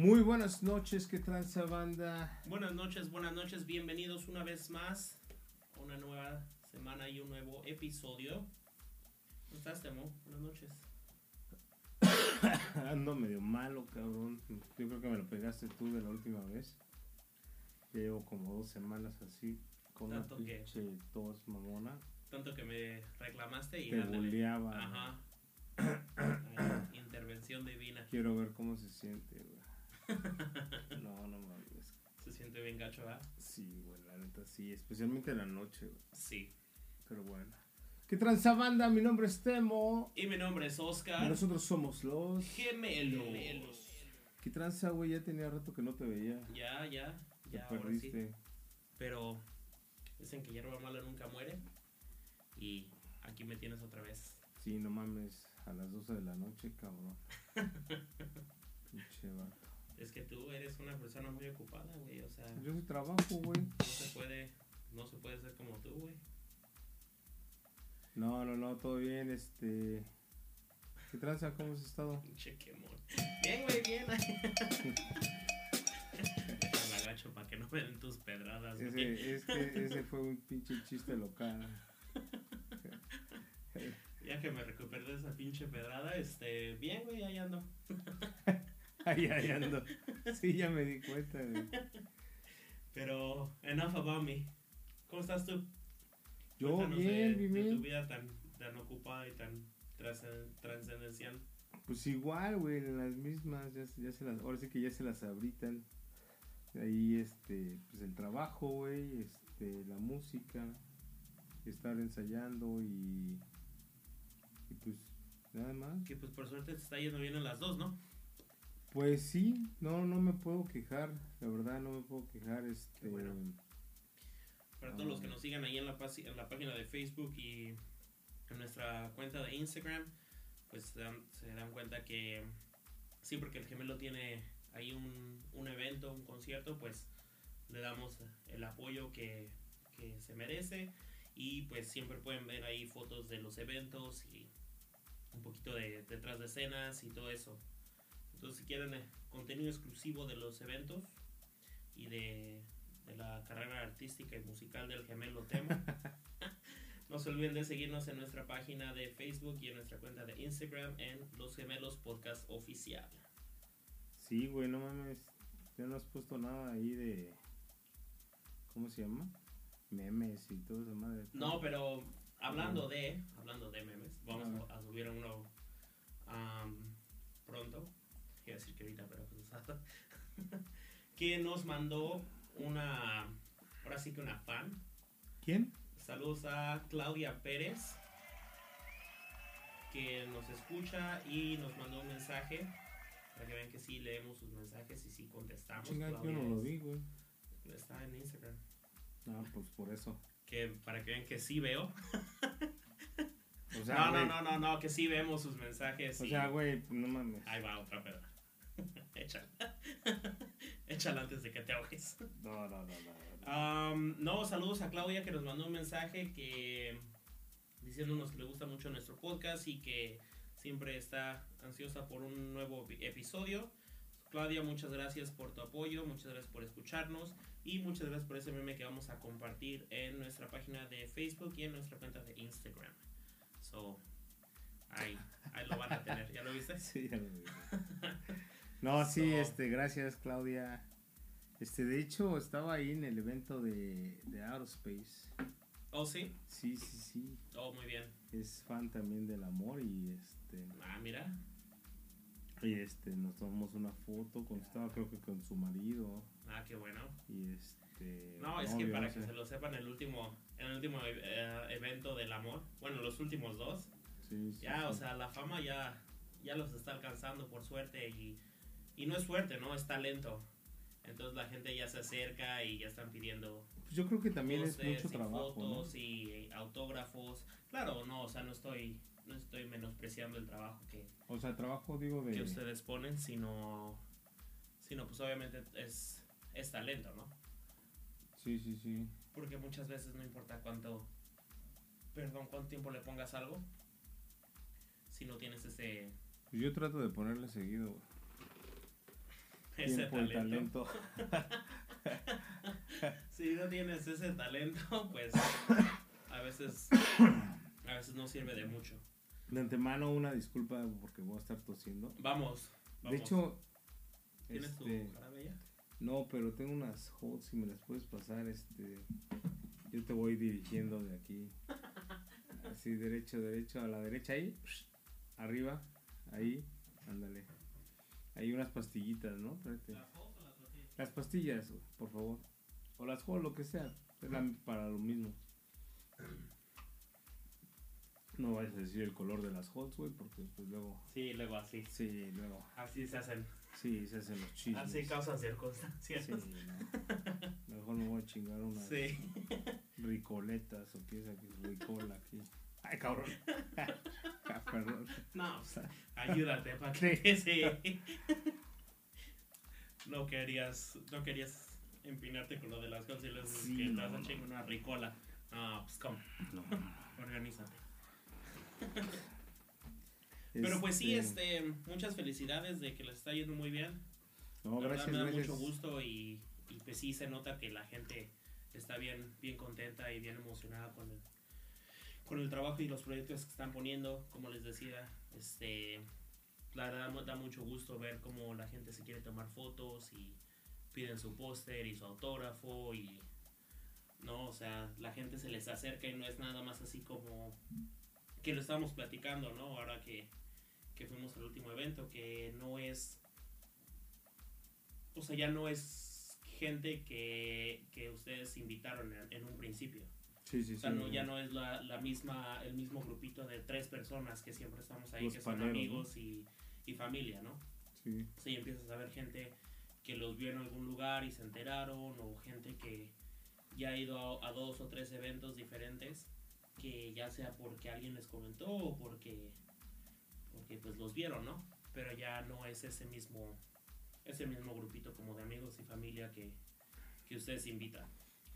Muy buenas noches, ¿qué tranza banda? Buenas noches, buenas noches, bienvenidos una vez más a una nueva semana y un nuevo episodio. ¿Cómo estás, Temo? Buenas noches. Ando medio malo, cabrón. Yo creo que me lo pegaste tú de la última vez. Ya llevo como dos semanas así, con Tanto una que- pinche tos mamona. Tanto que me reclamaste y Te ándale. bulleaba. Ajá. Ahí, intervención divina. Quiero ver cómo se siente, güey. No, no mames. Se siente bien gacho, ¿verdad? Sí, güey, la neta sí. Especialmente en la noche, güey. Sí. Pero bueno. ¿Qué tranza banda? Mi nombre es Temo. Y mi nombre es Y Oscar. nosotros somos los... Gemelos. ¿Qué tranza, güey? Ya tenía rato que no te veía. Ya, ya, Te ya, ahora sí. perdiste. Pero dicen que hierba mala nunca muere. Y aquí me tienes otra vez. Sí, no mames, a las 12 de la noche, cabrón. Pinche. Es que tú eres una persona muy ocupada, güey. O sea, Yo trabajo, güey. no se puede, no se puede ser como tú, güey. No, no, no, todo bien, este... ¿Qué tranza? ¿Cómo has estado? Pinche quemón. Bien, güey, bien. Déjame agacho para que no me den tus pedradas, güey. Ese, es que ese fue un pinche chiste local. Ya que me recuperé de esa pinche pedrada, este, bien, güey, ahí ando. Ahí, ahí ando. Sí, ya me di cuenta, güey. Pero, enough about me. ¿Cómo estás tú? Yo, Cuéntanos bien, de, bien, de tu vida tan, tan ocupada y tan trascen- trascendencial. Pues igual, güey, en las mismas, ya, se- ya se las, ahora sí que ya se las abritan. Ahí, este, pues el trabajo, güey, este, la música, estar ensayando y, y pues nada más. Que pues por suerte te está yendo bien en las dos, ¿no? Pues sí, no, no me puedo quejar, la verdad no me puedo quejar, este, bueno. Para todos los que nos sigan ahí en la, en la página de Facebook y en nuestra cuenta de Instagram, pues se dan, se dan cuenta que siempre que el gemelo tiene ahí un, un evento, un concierto, pues le damos el apoyo que, que se merece y pues siempre pueden ver ahí fotos de los eventos y un poquito de detrás de escenas y todo eso. Entonces si quieren eh, contenido exclusivo de los eventos y de, de la carrera artística y musical del gemelo Temo, no se olviden de seguirnos en nuestra página de Facebook y en nuestra cuenta de Instagram en Los Gemelos Podcast Oficial. sí, güey, no mames, ya no has puesto nada ahí de, ¿cómo se llama? Memes y todo esa madre. No, pero hablando de, hablando de memes, vamos Ajá. a subir uno pronto. Iba a decir que ahorita, pero pues que nos mandó una, ahora sí que una fan. ¿Quién? Saludos a Claudia Pérez, que nos escucha y nos mandó un mensaje. Para que vean que sí leemos sus mensajes y sí contestamos. Chinga, yo no lo vi, güey. Está en Instagram. Ah, pues por eso. Que para que vean que sí veo. O sea, no, güey, no, no, no, no, que sí vemos sus mensajes. O y- sea, güey, no mames. Ahí va otra pedra. Échala. Échala antes de que te ahogues. No, no, no, no. Am, no, saludos a Claudia que nos mandó un mensaje que diciéndonos que le gusta mucho nuestro podcast y que siempre está ansiosa por un nuevo epi- episodio. Claudia, muchas gracias por tu apoyo, muchas gracias por escucharnos y muchas gracias por ese meme que vamos a compartir en nuestra página de Facebook y en nuestra cuenta de Instagram. So, ahí, ahí lo van a tener, ¿ya lo viste? Sí, ya lo vi. No, sí, este, gracias, Claudia. Este, de hecho, estaba ahí en el evento de, de Aerospace. Oh, sí. Sí, sí, sí. Oh, muy bien. Es fan también del amor y este, Ah, mira. y este, nos tomamos una foto con, estaba creo que con su marido Ah, qué bueno. y este. No, es que para que se lo sepan, el último, en el último eh, evento del amor, bueno, los últimos dos, Sí, sí, ya, o sea, la fama ya, ya los está alcanzando por suerte y, y no es suerte, ¿no? Es talento. Entonces la gente ya se acerca y ya están pidiendo Pues yo creo que también es mucho y trabajo, ¿no? fotos y autógrafos. Claro, no, o sea, no estoy, no estoy menospreciando el trabajo que, O sea, trabajo, digo, de. que ustedes ponen, sino, sino pues obviamente es, es talento, ¿no? Sí, sí, sí. Porque muchas veces no importa cuánto, perdón, cuánto tiempo le pongas algo, si no tienes ese, yo trato de ponerle seguido, güey. Ese tiempo y talento. talento. si no tienes ese talento, pues a veces a veces no sirve de mucho. De antemano, una disculpa porque voy a estar tosiendo. Vamos. vamos. De hecho, ¿tienes este, tu jarabe ya? no, pero tengo unas hots si me las puedes pasar, este, yo te voy dirigiendo de aquí. Así, derecho, derecho, a la derecha ahí, arriba, ahí, ándale. Hay unas pastillitas, ¿no? Espérate. ¿Las o pastillas, por favor. O las Hot, lo que sea. Es para lo mismo. No vayas a decir el color de las Hot, güey, porque pues luego. Sí, luego así. Sí, luego. Así se hacen. Sí, se hacen los chismes. Así causan circunstancias. Sí, no. Mejor me voy a chingar unas Sí. ricoletas o qué es aquí, ricola aquí. Ay, cabrón. Perdón. No, ayúdate para que sí. No querías, no querías empinarte con lo de las les Sí, que no, a no. una ricola. No, pues cómo, No. organízate. Pero pues sí, este, muchas felicidades de que les está yendo muy bien. No, La verdad gracias, me da gracias. mucho gusto y, y pues sí se nota que la gente está bien, bien contenta y bien emocionada con el, con el trabajo y los proyectos que están poniendo. Como les decía, este, la verdad da mucho gusto ver cómo la gente se quiere tomar fotos y piden su póster y su autógrafo y no, o sea, la gente se les acerca y no es nada más así como que lo estábamos platicando, ¿no? Ahora que, que fuimos al último evento, que no es o sea, ya no es gente que, que ustedes invitaron en un principio. Sí, sí, O sea, sí. no, ya no es la, la misma, el mismo grupito de tres personas que siempre estamos ahí, Los que son amigos y, y familia, ¿no? Sí. Sí, empiezas a ver gente que los vio en algún lugar y se enteraron, o gente que ya ha ido a, a dos o tres eventos diferentes, que ya sea porque alguien les comentó o porque, porque pues los vieron, ¿no? Pero ya no es ese mismo, ese mismo grupito como de amigos y familia que, que ustedes invitan.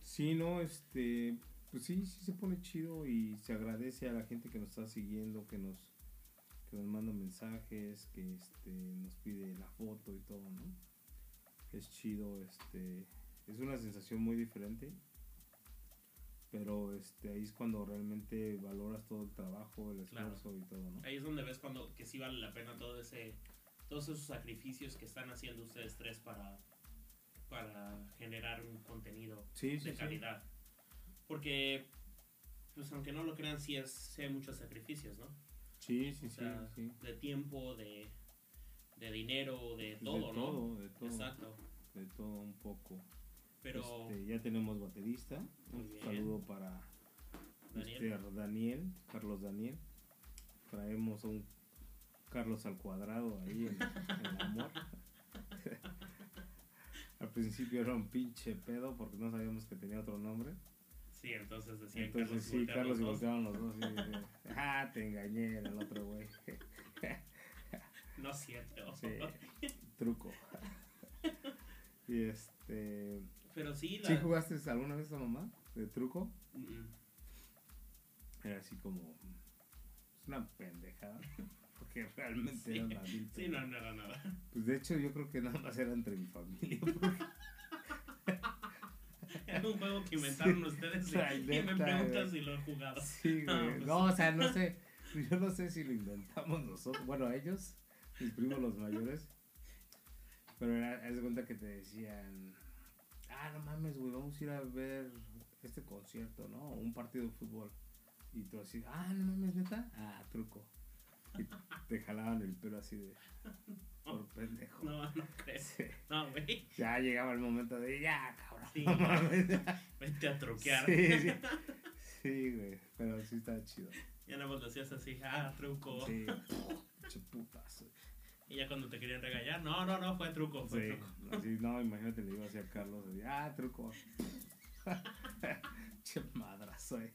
Sí, no, este, pues sí, sí se pone chido y se agradece a la gente que nos está siguiendo, que nos, que nos manda mensajes, que este, nos pide la foto y todo, ¿no? Es chido, este, es una sensación muy diferente, pero este, ahí es cuando realmente valoras todo el trabajo, el Claro. esfuerzo y todo, ¿no? Ahí es donde ves cuando que sí vale la pena todo ese, todos esos sacrificios que están haciendo ustedes tres para, para generar un contenido Sí, sí, de sí. calidad. Porque, pues aunque no lo crean, sí, es, sí hay muchos sacrificios, ¿no? Sí, sí, O sí, sea, sí. De tiempo, de, de dinero, de De todo, ¿no? todo, de todo, Exacto. de todo un poco. Pero, Este, ya tenemos baterista. Un bien. saludo para Daniel. este, Daniel, Carlos Daniel. Traemos a un Carlos al cuadrado ahí en, en el amor. Al principio era un pinche pedo porque no sabíamos que tenía otro nombre. Sí, entonces decían Entonces sí, Carlos y los voltearon los dos. y ah, te engañé, era el otro güey. No es cierto. Sí, truco. Y este. Pero sí, la... ¿Sí jugaste alguna vez a mamá de truco? Era así como. Es una pendejada. Porque realmente Sí, era una Sí, no, no era nada. Pues de hecho, yo creo que nada más era entre mi familia. porque- Era un juego que inventaron ustedes y, y me güey. si lo he jugado. Sí, No, güey. pues- No, o sea, no sé. Yo no sé si lo inventamos nosotros. Bueno, ellos, mis primos los mayores. Pero era, haz de cuenta que te decían. Ah, no mames, güey, vamos a ir a ver este concierto, ¿no? O un partido de fútbol. Y tú así, ah, no mames, neta. Ah, truco. Y te jalaban el pelo así de. Por pendejo. No, no creo. Sí. No, güey. Ya llegaba el momento de, ya, cabrón. Sí. no mames. Vete a truquear. Sí, sí. Sí, güey. Pero sí está chido. Ya nada más lo hacías así, ah, truco. Sí. Putazo. Y ya cuando te querían regañar, no, no, no, fue truco, fue Sí. truco. Así, no, imagínate, le iba así a Carlos. Así, ah, truco. che madrazo, eh.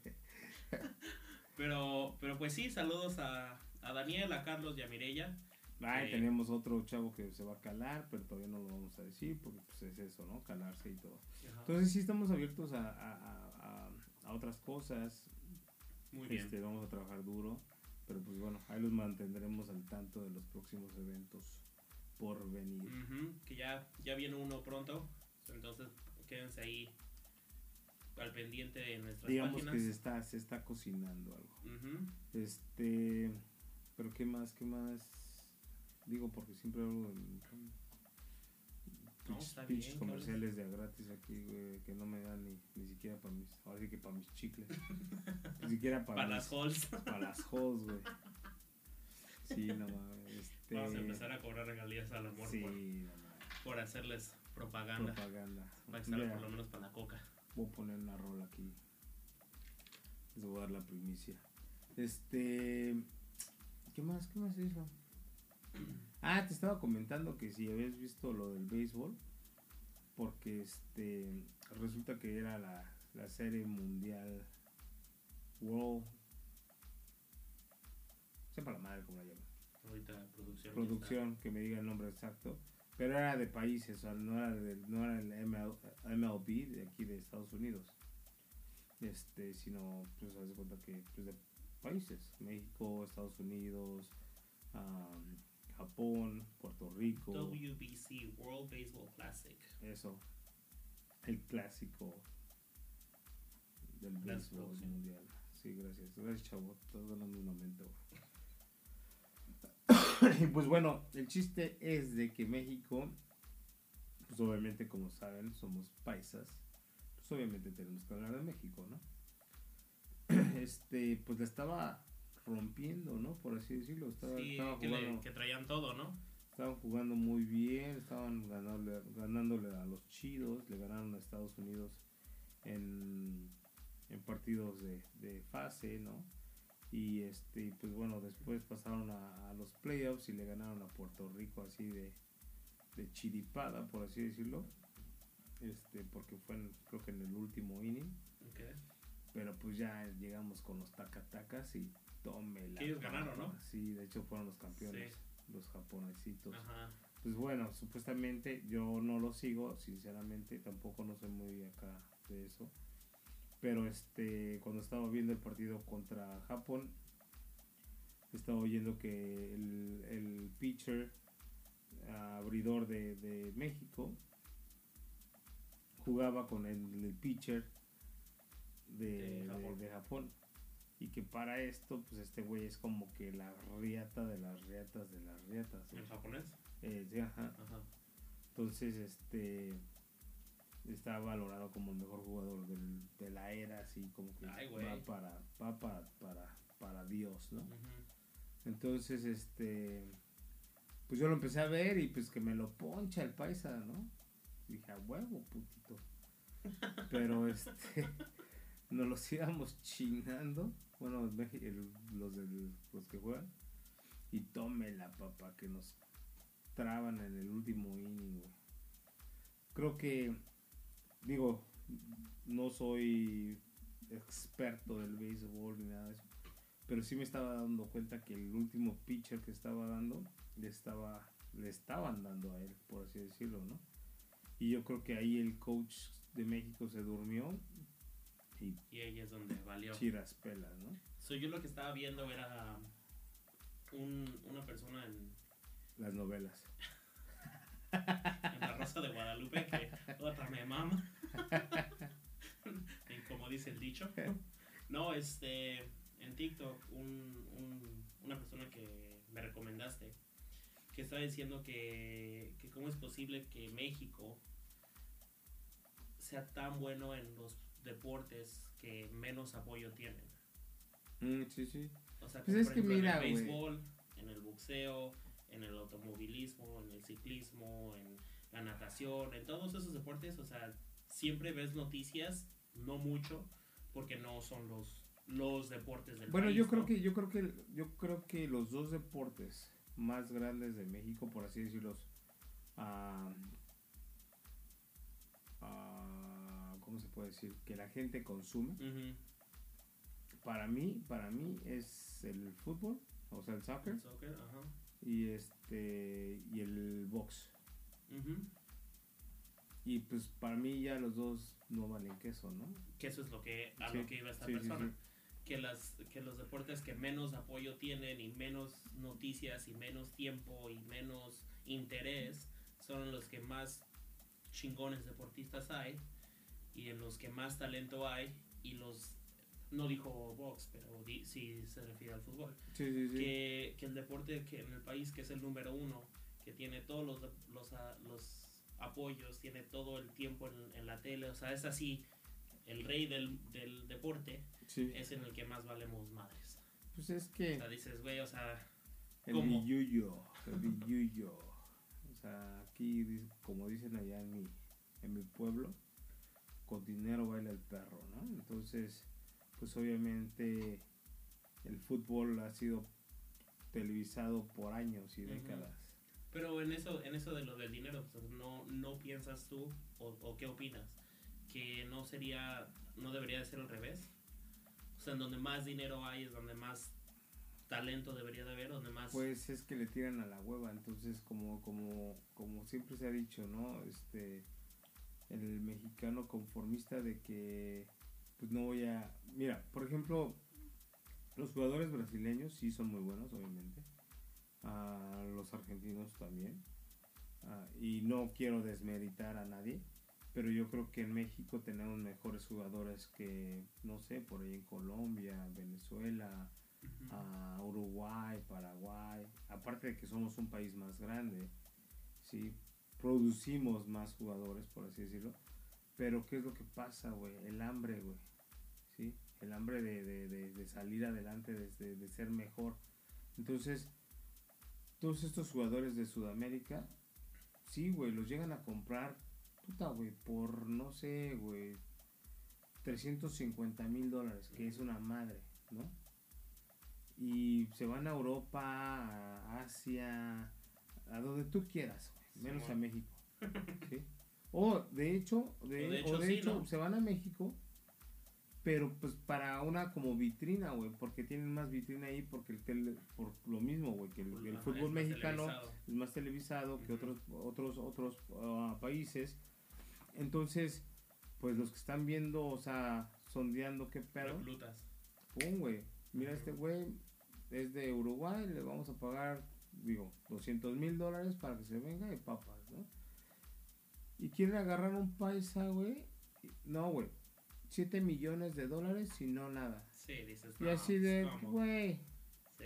Pero, pero pues sí, saludos a, a Daniel, a Carlos y a Mirella. Ay, Sí. tenemos otro chavo que se va a calar, pero todavía no lo vamos a decir porque pues es eso, ¿no? Calarse y todo. Ajá. Entonces sí estamos abiertos a, a, a- otras cosas. Muy bien. Este, vamos a trabajar duro. Pero pues bueno, ahí los mantendremos al tanto de los próximos eventos por venir. Que ya, ya viene uno pronto. Entonces quédense ahí al pendiente de nuestras Digamos páginas. que se está, se está cocinando algo. Este, pero qué más, qué más. Digo porque siempre hablo No, pinches- está pinches bien, comerciales de gratis aquí, güey, que no me dan ni, ni siquiera para mis, ahora sí que para mis chicles. ni siquiera para, las halls. para las hoes, güey. Sí, no mames. Este, Vamos a empezar a cobrar regalías al amor Sí, por, no por hacerles propaganda. Propaganda. Va a estar por lo menos para la coca. Voy a poner una rola aquí. Les voy a dar la primicia. Este. ¿Qué más? ¿Qué más hizo? Ah, te estaba comentando que si habías visto lo del béisbol. Porque este. Resulta que era la, la serie mundial. World. Sepa la madre cómo la llaman. Ahorita producción. Producción, que me diga el nombre exacto. Pero era de países, o sea, no era, del- no era el ML MLB de aquí de Estados Unidos. Este, sino, pues, haz de cuenta que, pues, de países. México, Estados Unidos, am, Japón, Puerto Rico. WBC, World Baseball Classic. Eso. El clásico del béisbol mundial. Sí, gracias. Gracias, chavo. Estás ganando un aumento. y pues bueno, el chiste es de que México, pues obviamente como saben, somos paisas. Pues obviamente tenemos que hablar de México, ¿no? Este, pues la estaba rompiendo, ¿no? Por así decirlo. Estaba, Sí, estaba que, le- jugando que traían todo, ¿no? estaban jugando muy bien, estaban ganándole, ganándole a los chidos, le ganaron a Estados Unidos en, en partidos de, de fase, ¿no? Y este, pues bueno, después pasaron a, a los playoffs y le ganaron a Puerto Rico así de, de chiripada, por así decirlo. Este, porque fue en- creo que en el último inning. Ok. Pero pues ya llegamos con los tacatacas y Que ellos ganaron, ¿no? Sí, de hecho fueron los campeones, los japonesitos. Ajá. Pues bueno, supuestamente yo no lo sigo, sinceramente, tampoco no soy muy acá de eso. Pero este, cuando estaba viendo el partido contra Japón, estaba oyendo que el, el pitcher abridor de, de México jugaba con el, el pitcher de Japón. Y que para esto, pues este güey es como que la riata de las riatas de las riatas. ¿En japonés? Eh, sí, ajá. Ajá. Entonces, este está valorado como el mejor jugador del- de la era, así como que Ay, va para va para, para para Dios, ¿no? Ujú. Entonces, este pues yo lo empecé a ver y pues que me lo poncha el paisa, ¿no? Dije, a huevo, putito. Pero este nos los íbamos chingando, bueno, el los del- los que juegan y tome la papa que nos traban en el último inning. Creo que, digo, no soy experto del béisbol ni nada de eso, pero sí me estaba dando cuenta que el último pitcher que estaba dando le estaba le estaban dando a él, por así decirlo, ¿no? Y yo creo que ahí el coach de México se durmió y Y ahí es donde valió. chiras pelas, ¿no? So, yo lo que estaba viendo era un, una persona en, Las novelas. en la Rosa de Guadalupe que otra me mama. Y como dice el dicho. No, este, en TikTok, un, un- una persona que me recomendaste, que estaba diciendo que, que cómo es posible que México sea tan bueno en los deportes que menos apoyo tienen. Mm, sí, sí. O sea, Pues como es por que ejemplo, mira, en el béisbol, en el boxeo, en el automovilismo, en el ciclismo, en la natación, en todos esos deportes, o sea, siempre ves noticias, no mucho, porque no son los los deportes del Bueno, país, yo creo ¿no? que yo creo que yo creo que los dos deportes más grandes de México, por así decirlo, ah, ah, ¿cómo se puede decir? Que la gente consume. Para mí, para mí es el fútbol, o sea, el soccer el soccer, ajá. y este y el box. Y pues para mí ya los dos no valen queso, ¿no? Que eso es lo que a Sí, lo que iba esta sí, persona. sí. Que las que los deportes que menos apoyo tienen y menos noticias y menos tiempo y menos interés son los que más chingones deportistas hay y en los que más talento hay y los no dijo box pero di, sí se refiere al fútbol Sí, sí, sí. que, que el deporte que en el país que es el número uno que tiene todos los los, los apoyos tiene todo el tiempo en, en la tele o sea es así el rey del, del deporte es en el que más valemos madres Pues es o que sea dices güey o sea el ¿cómo? billuyo, el billuyo. O sea, aquí, como dicen allá en mi, en mi pueblo, con dinero baila el perro, ¿no? Entonces, pues obviamente el fútbol ha sido televisado por años y décadas. Pero en eso, en eso de lo del dinero, no, no piensas tú, o, o qué opinas, que no sería, no debería de ser al revés. O sea, en donde más dinero hay es donde más talento debería de haber, donde más... Pues es que le tiran a la hueva, entonces como como como siempre se ha dicho, ¿no? Este el mexicano conformista de que pues no voy a mira, por ejemplo, los jugadores brasileños sí son muy buenos, obviamente. Ah, los argentinos también. Ah, y no quiero desmeritar a nadie, pero yo creo que en México tenemos mejores jugadores que no sé, por ahí en Colombia, Venezuela, a Uruguay, Paraguay, aparte de que somos un país más grande, sí, producimos más jugadores, por así decirlo, pero ¿qué es lo que pasa, güey? El hambre, güey, sí, el hambre de, de, de, salir adelante, de, ser mejor. Entonces, todos estos jugadores de Sudamérica, sí, güey, los llegan a comprar, puta, güey, por, no sé, güey, 350 mil dólares, que es una madre, ¿no? y se van a Europa, a Asia, a donde tú quieras, menos a México. ¿sí? O de hecho, de, O de o hecho, de sí, hecho, ¿no? se van a México, pero pues para una como vitrina, güey, porque tienen más vitrina ahí porque el tele- por lo mismo, güey, que el, el Ajá, fútbol mexicano televisado. es más televisado que otros otros otros ah, países. Entonces, pues los que están viendo, o sea, sondeando qué pedo, pum, güey. Mira, este güey es de Uruguay, le vamos a pagar, digo, 200 mil dólares para que se venga y papas, ¿no? Y quieren agarrar un paisa, güey. No, güey. 7 millones de dólares y no nada. Sí, dices, Y no, así de, ¿cómo? güey. Sí.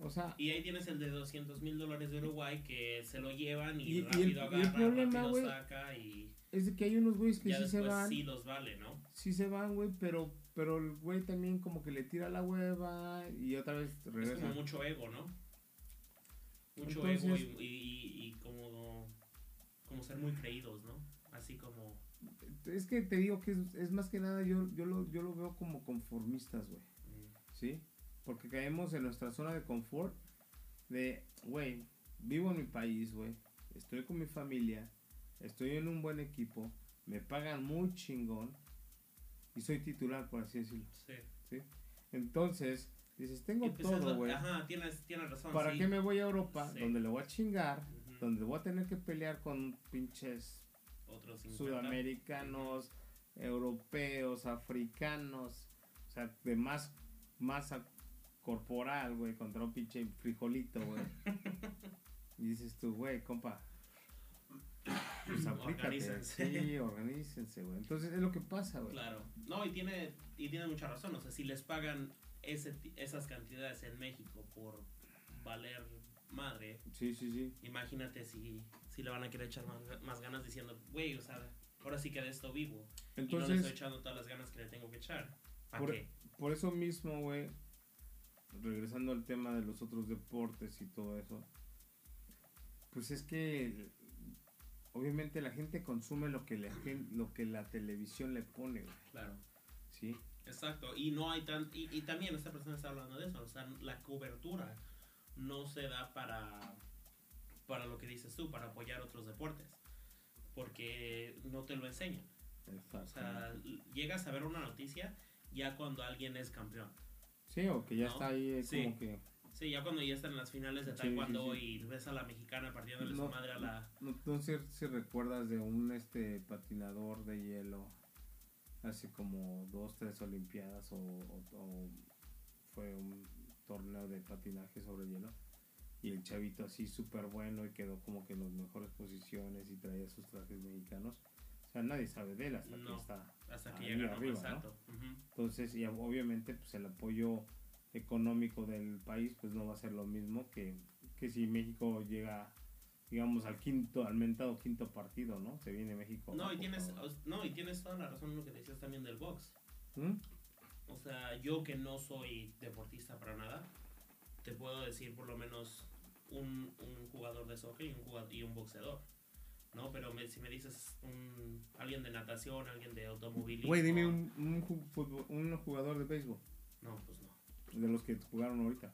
O sea, Y ahí tienes el de 200 mil dólares de Uruguay que se lo llevan y, Y- y el- rápido y el agarra, problema, rápido güey, saca y es de que hay unos güeyes que ya sí se van. sí los vale, ¿no? Sí se van, güey, pero, pero el güey también como que le tira la hueva y otra vez Es regresa. como mucho ego, ¿no? Mucho Entonces- ego y, y, y- y como, como ser muy creídos, ¿no? Así como... Es que te digo que es, es más que nada, yo, yo, lo, yo lo veo como conformistas, güey. mm, ¿Sí? Porque caemos en nuestra zona de confort de, güey, vivo en mi país, güey. Estoy con mi familia, estoy en un buen equipo, me pagan muy chingón y soy titular, por así decirlo. Sí. ¿Sí? Entonces, dices, tengo pues es todo, güey. Ajá, tienes, tienes razón. ¿Para sí. qué me voy a Europa Sí. donde le voy a chingar? Donde voy a tener que pelear con pinches Otros 50. sudamericanos, europeos, africanos, o sea, de más masa corporal, güey, contra un pinche frijolito, güey. y dices tú, güey, compa, pues aplícate. Sí, organícense, güey. Entonces es lo que pasa, güey. Claro. No, y tiene, y tiene mucha razón. O sea, si les pagan ese, esas cantidades en México por valer madre, Sí, sí, sí. imagínate si, si le van a querer echar más, ga- más ganas diciendo, güey, o sea, ahora sí que de esto vivo. y no le Entonces, estoy echando todas las ganas que le tengo que echar. ¿Para Por- qué? por eso mismo, güey, regresando al tema de los otros deportes y todo eso, pues es que obviamente la gente consume lo que la, lo que la televisión le pone, güey, Claro. ¿sí? Exacto, y no hay tan y, y también esta persona está hablando de eso, o sea, la cobertura no se da para para lo que dices tú, para apoyar otros deportes, porque no te lo enseñan. O sea, llegas a ver una noticia ya cuando alguien es campeón. Sí, o que ya ¿no? está ahí eh, Sí. como que... Sí, ya cuando ya están en las finales de Sí, taekwondo sí. y ves a la mexicana partiéndole No. su madre a la No, no sé si recuerdas de un este patinador de hielo hace como dos, tres olimpiadas o, o- o fue un torneo de patinaje sobre hielo y el chavito así súper bueno y quedó como que en las mejores posiciones y traía sus trajes mexicanos. O sea, nadie sabe de él hasta que No, está Hasta que ahí llega arriba. Entonces, y obviamente, pues el apoyo económico del país, pues no va a ser lo mismo que, que si México llega, digamos, al quinto, al mentado quinto partido, ¿no? Se viene México. No, y tienes, no, y tienes toda la razón en lo que decías también del box. ¿Mm? O sea, yo que no soy deportista para nada, te puedo decir por lo menos un, un jugador de soccer y un, jugador, y un boxeador. ¿No? Pero me- si me dices un, alguien de natación, alguien de automovilismo. Güey, dime un, jugador de béisbol, No, pues no. de los que jugaron ahorita.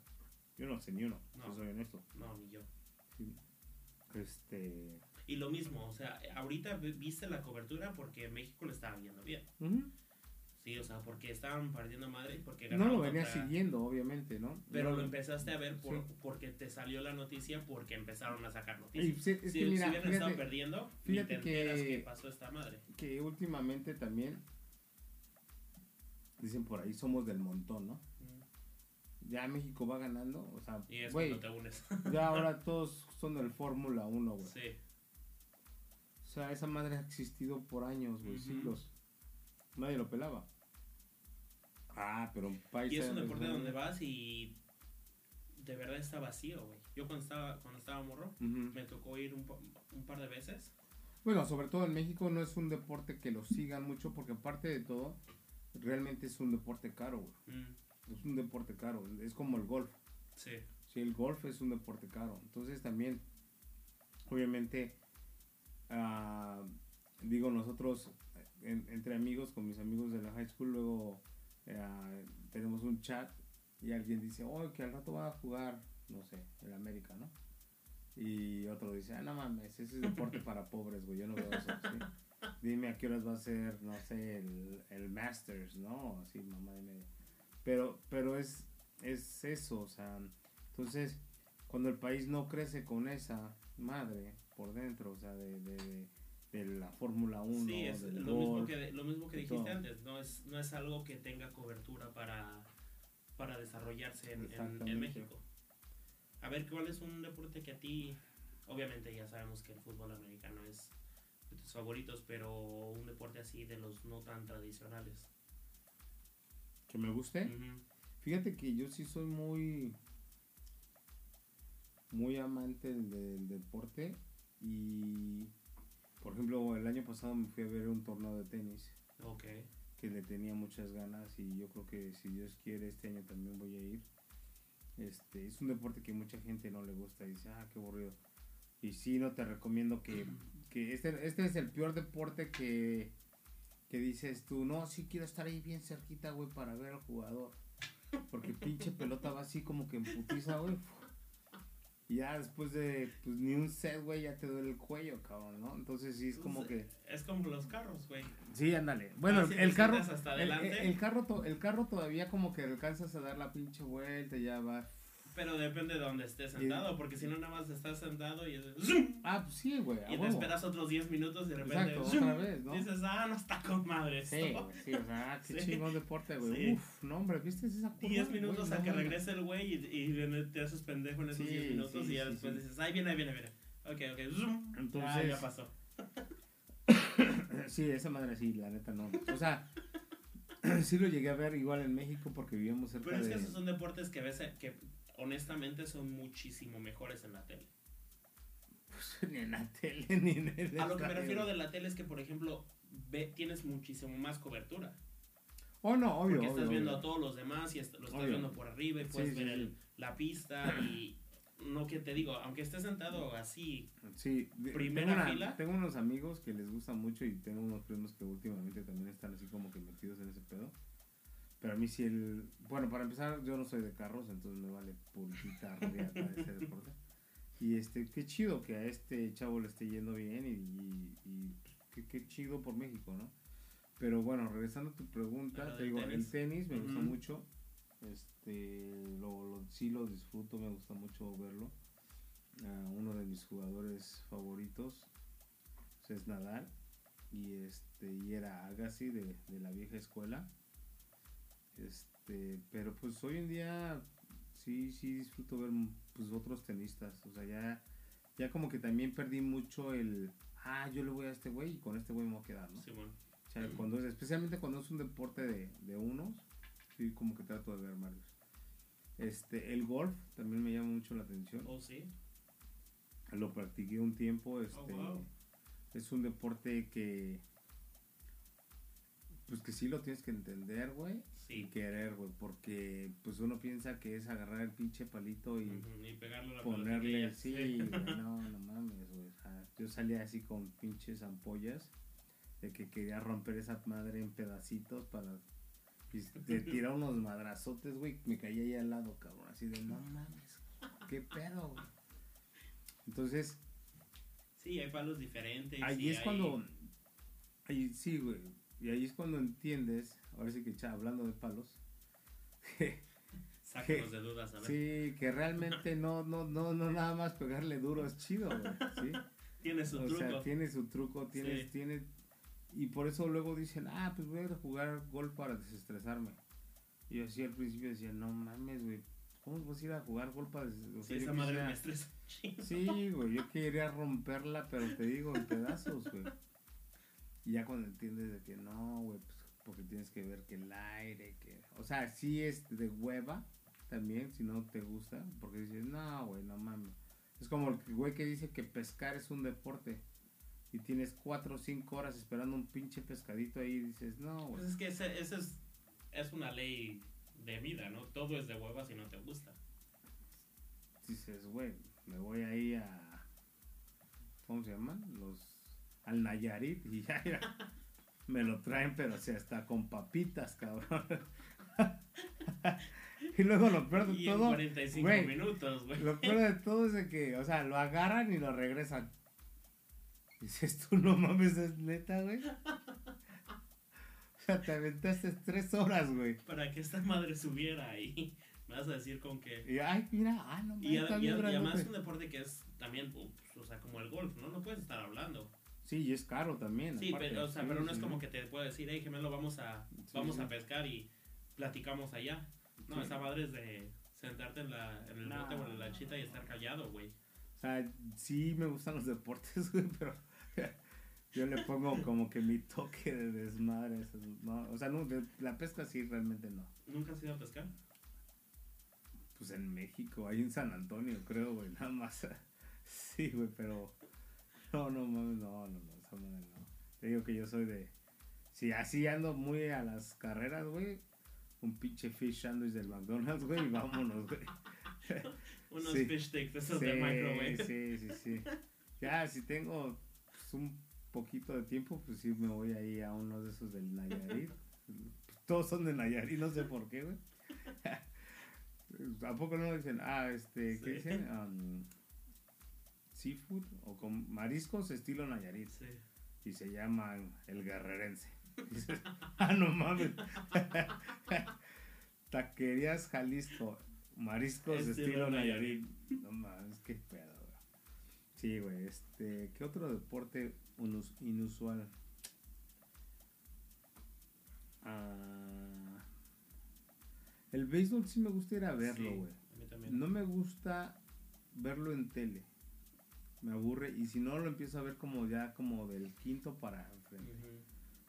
Yo no sé ni uno, No. soy honesto. No, ni yo. Sí. Este. Y lo mismo, o sea, ahorita vi- viste la cobertura porque México le estaba yendo bien. Sí, o sea, porque estaban partiendo madre porque No lo venía contra- siguiendo, obviamente, ¿no? Pero No lo empezaste a ver por, Sí. porque te salió la noticia porque empezaron a sacar noticias. sí, es si, que mira, si hubieran estado perdiendo, fíjate ni te enteras que- que pasó esta madre. que últimamente también dicen por ahí somos del montón, ¿no? Ya México va ganando, o sea, Y es te unes. ya ahora todos son del Fórmula 1, güey. sí. O sea, esa madre ha existido por años, güey, Ujú. siglos. Nadie lo pelaba. Ah, pero un país... Y es un deporte donde vas y de verdad está vacío, güey. Yo cuando estaba, cuando estaba morro, me tocó ir un, un par de veces. Bueno, sobre todo en México no es un deporte que lo sigan mucho porque aparte de todo, realmente es un deporte caro, güey. Mm, Es un deporte caro, es como el golf. sí. Sí, el golf es un deporte caro. Entonces también, obviamente, ah, digo, nosotros, en- entre amigos, con mis amigos de la high school, luego eh, tenemos un chat y alguien dice, oh, que al rato va a jugar, no sé, el América, ¿no? Y otro dice, ah, no mames, ese es deporte para pobres, güey, yo no veo eso, ¿sí? Dime a qué horas va a ser, no sé, el, el Masters, ¿no? Así, mamá de media. Pero, pero es, es eso, o sea, entonces, cuando el país no crece con esa madre por dentro, o sea, de, de, de- de la Fórmula 1, Sí, es del lo mismo, que, lo mismo que dijiste todo. antes. No es, no es algo que tenga cobertura para, para desarrollarse en, en- en. México. A ver, ¿cuál es un deporte que a ti, obviamente ya sabemos que el fútbol americano es de tus favoritos, pero un deporte así de los no tan tradicionales? Que me guste. Fíjate que yo sí soy muy, muy amante del, del deporte y, por ejemplo, el año pasado me fui a ver un torneo de tenis Ok. que le tenía muchas ganas y yo creo que si Dios quiere este año también voy a ir. Este, es un deporte que mucha gente no le gusta y dice, ah, qué aburrido. Y sí, no te recomiendo que, que este, este es el peor deporte que, que dices tú, no, sí quiero estar ahí bien cerquita, güey, para ver al jugador. Porque pinche pelota va así como que en putiza, güey. Y ya después de, pues ni un set, güey, ya te duele el cuello, cabrón, ¿no? Entonces sí es como que... Es como los carros, güey. Sí, ándale. Bueno, Ah, el- sí, el te carro, hasta el, el- el carro, el carro todavía como que alcanzas a dar la pinche vuelta ya va. Pero depende de donde estés sentado, porque si no nada más estás sentado y, es- ¡zum! Ah, pues sí, güey. y te huevo. esperas otros 10 minutos y de repente Exacto, ¡zum! otra vez, ¿no? dices, ah, no está con madre esto. Sí, güey, sí, o sea, qué Sí. chingón deporte, güey. Sí. Uf, no, hombre, ¿viste esa curva? 10 minutos Güey, a que no regrese el güey y, y te haces pendejo en esos Sí, 10 minutos y ya después dices, ay, viene, ahí viene, viene. Ok, ok, zoom. Entonces- ya, ya pasó. Sí, esa madre sí, la neta no. O sea, sí lo llegué a ver igual en México porque vivíamos cerca Pero es de... que esos son deportes que ves que honestamente son muchísimo mejores en la tele. ni en la tele, ni en el A lo que me refiero de la tele es que, por ejemplo, ve, tienes muchísimo más cobertura. Oh, no, obvio, Porque estás obvio, viendo obvio. a todos los demás y lo estás Obvio. viendo por arriba y puedes Sí, sí, ver el- sí. la pista y no que te digo, aunque estés sentado así, Sí, Primera tengo, una- fila. tengo unos amigos que les gusta mucho y tengo unos primos que últimamente también están así como que metidos en ese pedo. Pero a mí sí el... Bueno, para empezar, yo no soy de carros, entonces me vale pulpita riata ese deporte. Y este, qué chido que a este chavo le esté yendo bien y, y- y, qué, qué chido por México, ¿no? Pero bueno, regresando a tu pregunta, te digo, tenis. el tenis me gusta mucho. Este, lo, lo- sí lo disfruto, me gusta mucho verlo. Ah, uno de mis jugadores favoritos es Nadal y este y era Agassi de, de la vieja escuela. Este, pero pues hoy en día sí, sí disfruto ver pues otros tenistas. O sea, ya, ya como que también perdí mucho el, ah, yo le voy a este güey y con este güey me voy a quedar, ¿no? Sí, bueno. O sea, cuando es, especialmente cuando es un deporte de, de unos, sí, como que trato de ver varios. Este, el golf también me llama mucho la atención. Oh, sí. Lo practiqué un tiempo, este, Oh, wow. es un deporte que, pues que sí lo tienes que entender, güey, Sí. querer, güey, porque pues uno piensa que es agarrar el pinche palito y Ujú, Y pegarle la ponerle, sí, no, no mames, güey, yo salía así con pinches ampollas de que quería romper esa madre en pedacitos para y te tirar unos madrazotes, güey, me caía ahí al lado, cabrón, así de no mames, qué pedo, güey. Entonces, Sí, hay palos diferentes. ahí y es hay- cuando, ahí sí, güey, y ahí es cuando entiendes, ahora sí que cha, hablando de palos, Sácanos de dudas, a ver. sí, que realmente no, no, no, no nada más pegarle duro es chido, güey, sí. Tiene su o truco. sea, tiene su truco, tiene, Sí. tiene, y por eso luego dicen, ah, pues voy a jugar golf para desestresarme. Y yo así al principio decía, no mames, güey, ¿cómo vas a ir a jugar golf para desestresarme? Sí, esa madre me estresa. Sí, güey, yo quería romperla, pero te digo, en pedazos, güey. Y ya cuando entiendes de que no, güey, pues porque tienes que ver que el aire, que... O sea, sí es de hueva también, si no te gusta, porque dices, no, güey, no mames. Es como el güey que dice que pescar es un deporte y tienes cuatro o cinco horas esperando un pinche pescadito ahí y dices, no, Pues güey. es que ese es, es una ley de vida, ¿no? Todo es de hueva si no te gusta. Dices, güey, me voy ahí a... ¿Cómo se llaman? Los... Al Nayarit y ya, ya, me lo traen, pero o sea, hasta con papitas, cabrón. y luego lo peor de Y en todo, 45 güey, minutos, güey. lo peor de todo es de que, o sea, lo agarran y lo regresan. Dices, tú no mames, es neta, güey. O sea, te aventaste tres horas, güey. Para que esta madre subiera ahí. Me vas a decir con que... Y, ay, mira, ah, no mames, Y, está y y además es un deporte que es también, pues, o sea, como el golf, ¿no? No puedes estar hablando. Sí, y es caro también. Sí, aparte. pero, o sea, Sí, pero no es como que te puedo decir, hey, gemelo, vamos a, Sí, vamos sí. a pescar y platicamos allá. No, Sí. esa madre es de sentarte en, la, en el No. bote o en la lanchita y estar callado, güey. O sea, sí me gustan los deportes, güey, pero yo le pongo como que mi toque de desmadre. ¿no? O sea, no, de- la pesca sí, realmente no. ¿Nunca has ido a pescar? Pues en México, ahí en San Antonio, creo, güey, nada más. Sí, güey, pero no, no mames, no, no, no, esa madre no. Te digo que yo soy de. Si así ando muy a las carreras, güey, un pinche fish sandwich del McDonald's, güey, y vámonos, güey. Unos Sí. fish sticks esos sí, de microwave. Sí, sí, sí. Ya, si tengo pues, un poquito de tiempo, pues sí me voy ahí a uno de esos del Nayarit. Todos son de Nayarit, no sé por qué, güey. ¿A poco no dicen, ah, este, ¿qué Sí. dicen? Um, seafood o con mariscos estilo Nayarit Sí. y se llaman el guerrerense. Dices, ah, no mames. Taquerías Jalisco, mariscos Estilo estilo, Nayarit. Nayarit. No mames, qué pedo, güey. Sí, güey, este, ¿qué otro deporte inusual? Ah, el béisbol sí me gusta ir a verlo, güey. a mí también. No me gusta verlo en tele. Me aburre y si no lo empiezo a ver como ya como del quinto para enfrente. Ujú.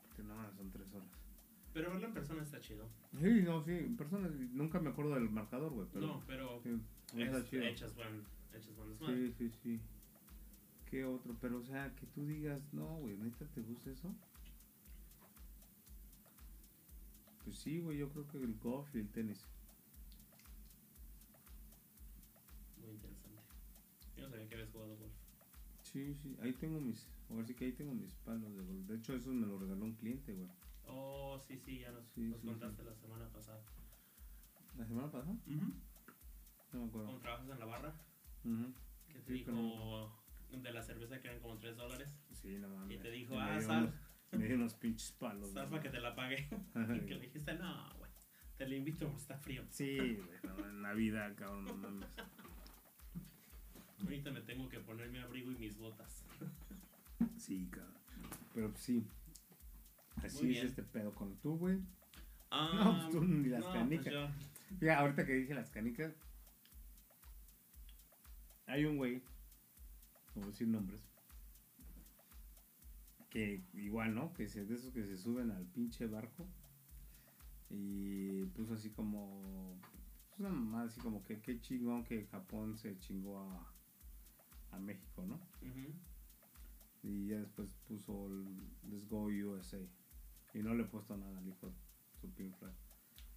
Porque no, son tres horas. Pero verlo en persona está chido. Sí, no, sí, en persona nunca me acuerdo del marcador, güey. Pero no, pero sí, está es- chido. echas buen, echas buen desmadre. Sí, sí, sí. ¿Qué otro? Pero, o sea, que tú digas, no, güey, ¿neta te gusta eso? Pues sí, güey, yo creo que el golf y el tenis. Muy interesante. Yo no sabía que habías jugado golf. Sí, sí, ahí tengo mis, ahora sí que ahí tengo mis palos de golf. De hecho, esos me los regaló un cliente, güey. Oh, sí, sí, ya nos, Sí, nos sí, contaste la semana pasada. ¿La semana pasada? No me acuerdo. ¿Cómo trabajas en la barra? Ujú. Que te dijo de la cerveza que eran como 3 dólares. Sí, no mames. Y te dijo, me ah, sal. unos- Me dio unos pinches palos. Salva güey. que te la pague. y que le dijiste, no, güey. Te la invito porque está frío. Sí, güey, no, en Navidad, cabrón, no mames. Ahorita me tengo que poner mi abrigo y mis botas. Sí, cabrón. Pero pues sí. Así Muy es bien. este pedo con tú, güey. Ah, No, pues tú ni las no, canicas. pues yo- Ya, ahorita que dije las canicas, hay un güey, como decir nombres, que igual, ¿no? Que se, de esos que se suben al pinche barco y puso así como, pues una mamada así como que qué chingón que Japón se chingó a, a México, ¿no? Y ya después puso el Let's Go USA. Y no le he puesto nada al hijo su pink flag.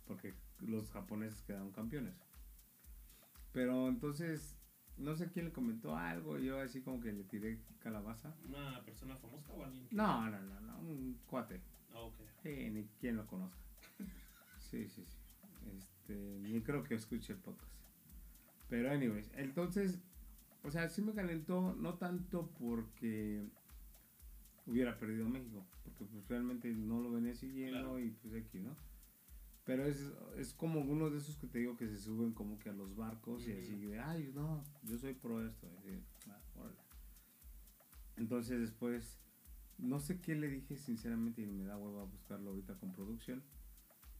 Porque los japoneses quedaron campeones. Pero entonces, no sé quién le comentó algo. Yo así como que le tiré calabaza. ¿Una persona famosa o alguien? que- No, no, no, no, un cuate. Ah, ok. Sí, ni quien lo conozca. Sí, sí, sí. Este, ni creo que escuche el podcast. Pero, anyways, entonces, o sea, sí me calentó, no tanto porque hubiera perdido México, porque pues realmente no lo venía siguiendo Claro. y pues aquí, ¿no? Pero es, es como uno de esos que te digo que se suben como que a los barcos y así de, ay, no, yo soy pro esto. y así, "Ah, órale". Entonces después, no sé qué le dije sinceramente y me da hueva buscarlo ahorita con producción.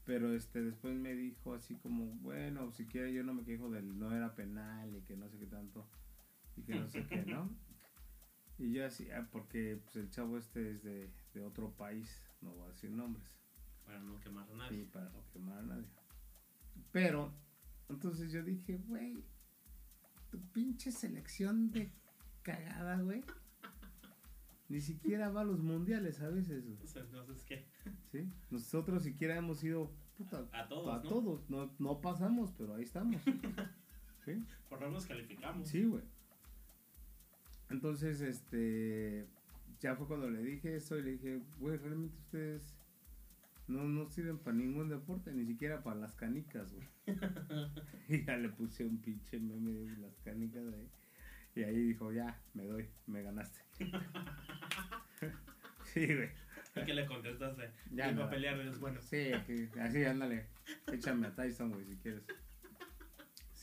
Pero este después me dijo así como, bueno, si quiere yo no me quejo del no era penal y que no sé qué tanto y que no sé qué, ¿no? Y yo así, ah, porque pues, el chavo este es de, de otro país, no voy a decir nombres. Para no quemar a Sí, nadie. para no quemar a nadie. Pero, entonces yo dije, güey, tu pinche selección de cagada, güey. Ni siquiera va a los mundiales a veces, güey. Entonces, ¿qué? ¿sí? Nosotros siquiera hemos ido puta, A todos, a ¿no? todos. No, no pasamos, pero ahí estamos. ¿Sí? Por lo menos calificamos. Sí, güey. Entonces, este, ya fue cuando le dije eso y le dije, güey, realmente ustedes no, no sirven para ningún deporte, ni siquiera para las canicas, güey. y ya le puse un pinche meme de las canicas ahí. Y ahí dijo, ya, me doy, me ganaste. sí, güey. ¿Y qué le contestaste? Ya nada. a pelear es bueno. Sí, aquí, así, ándale. Échame a Tyson, güey, si quieres.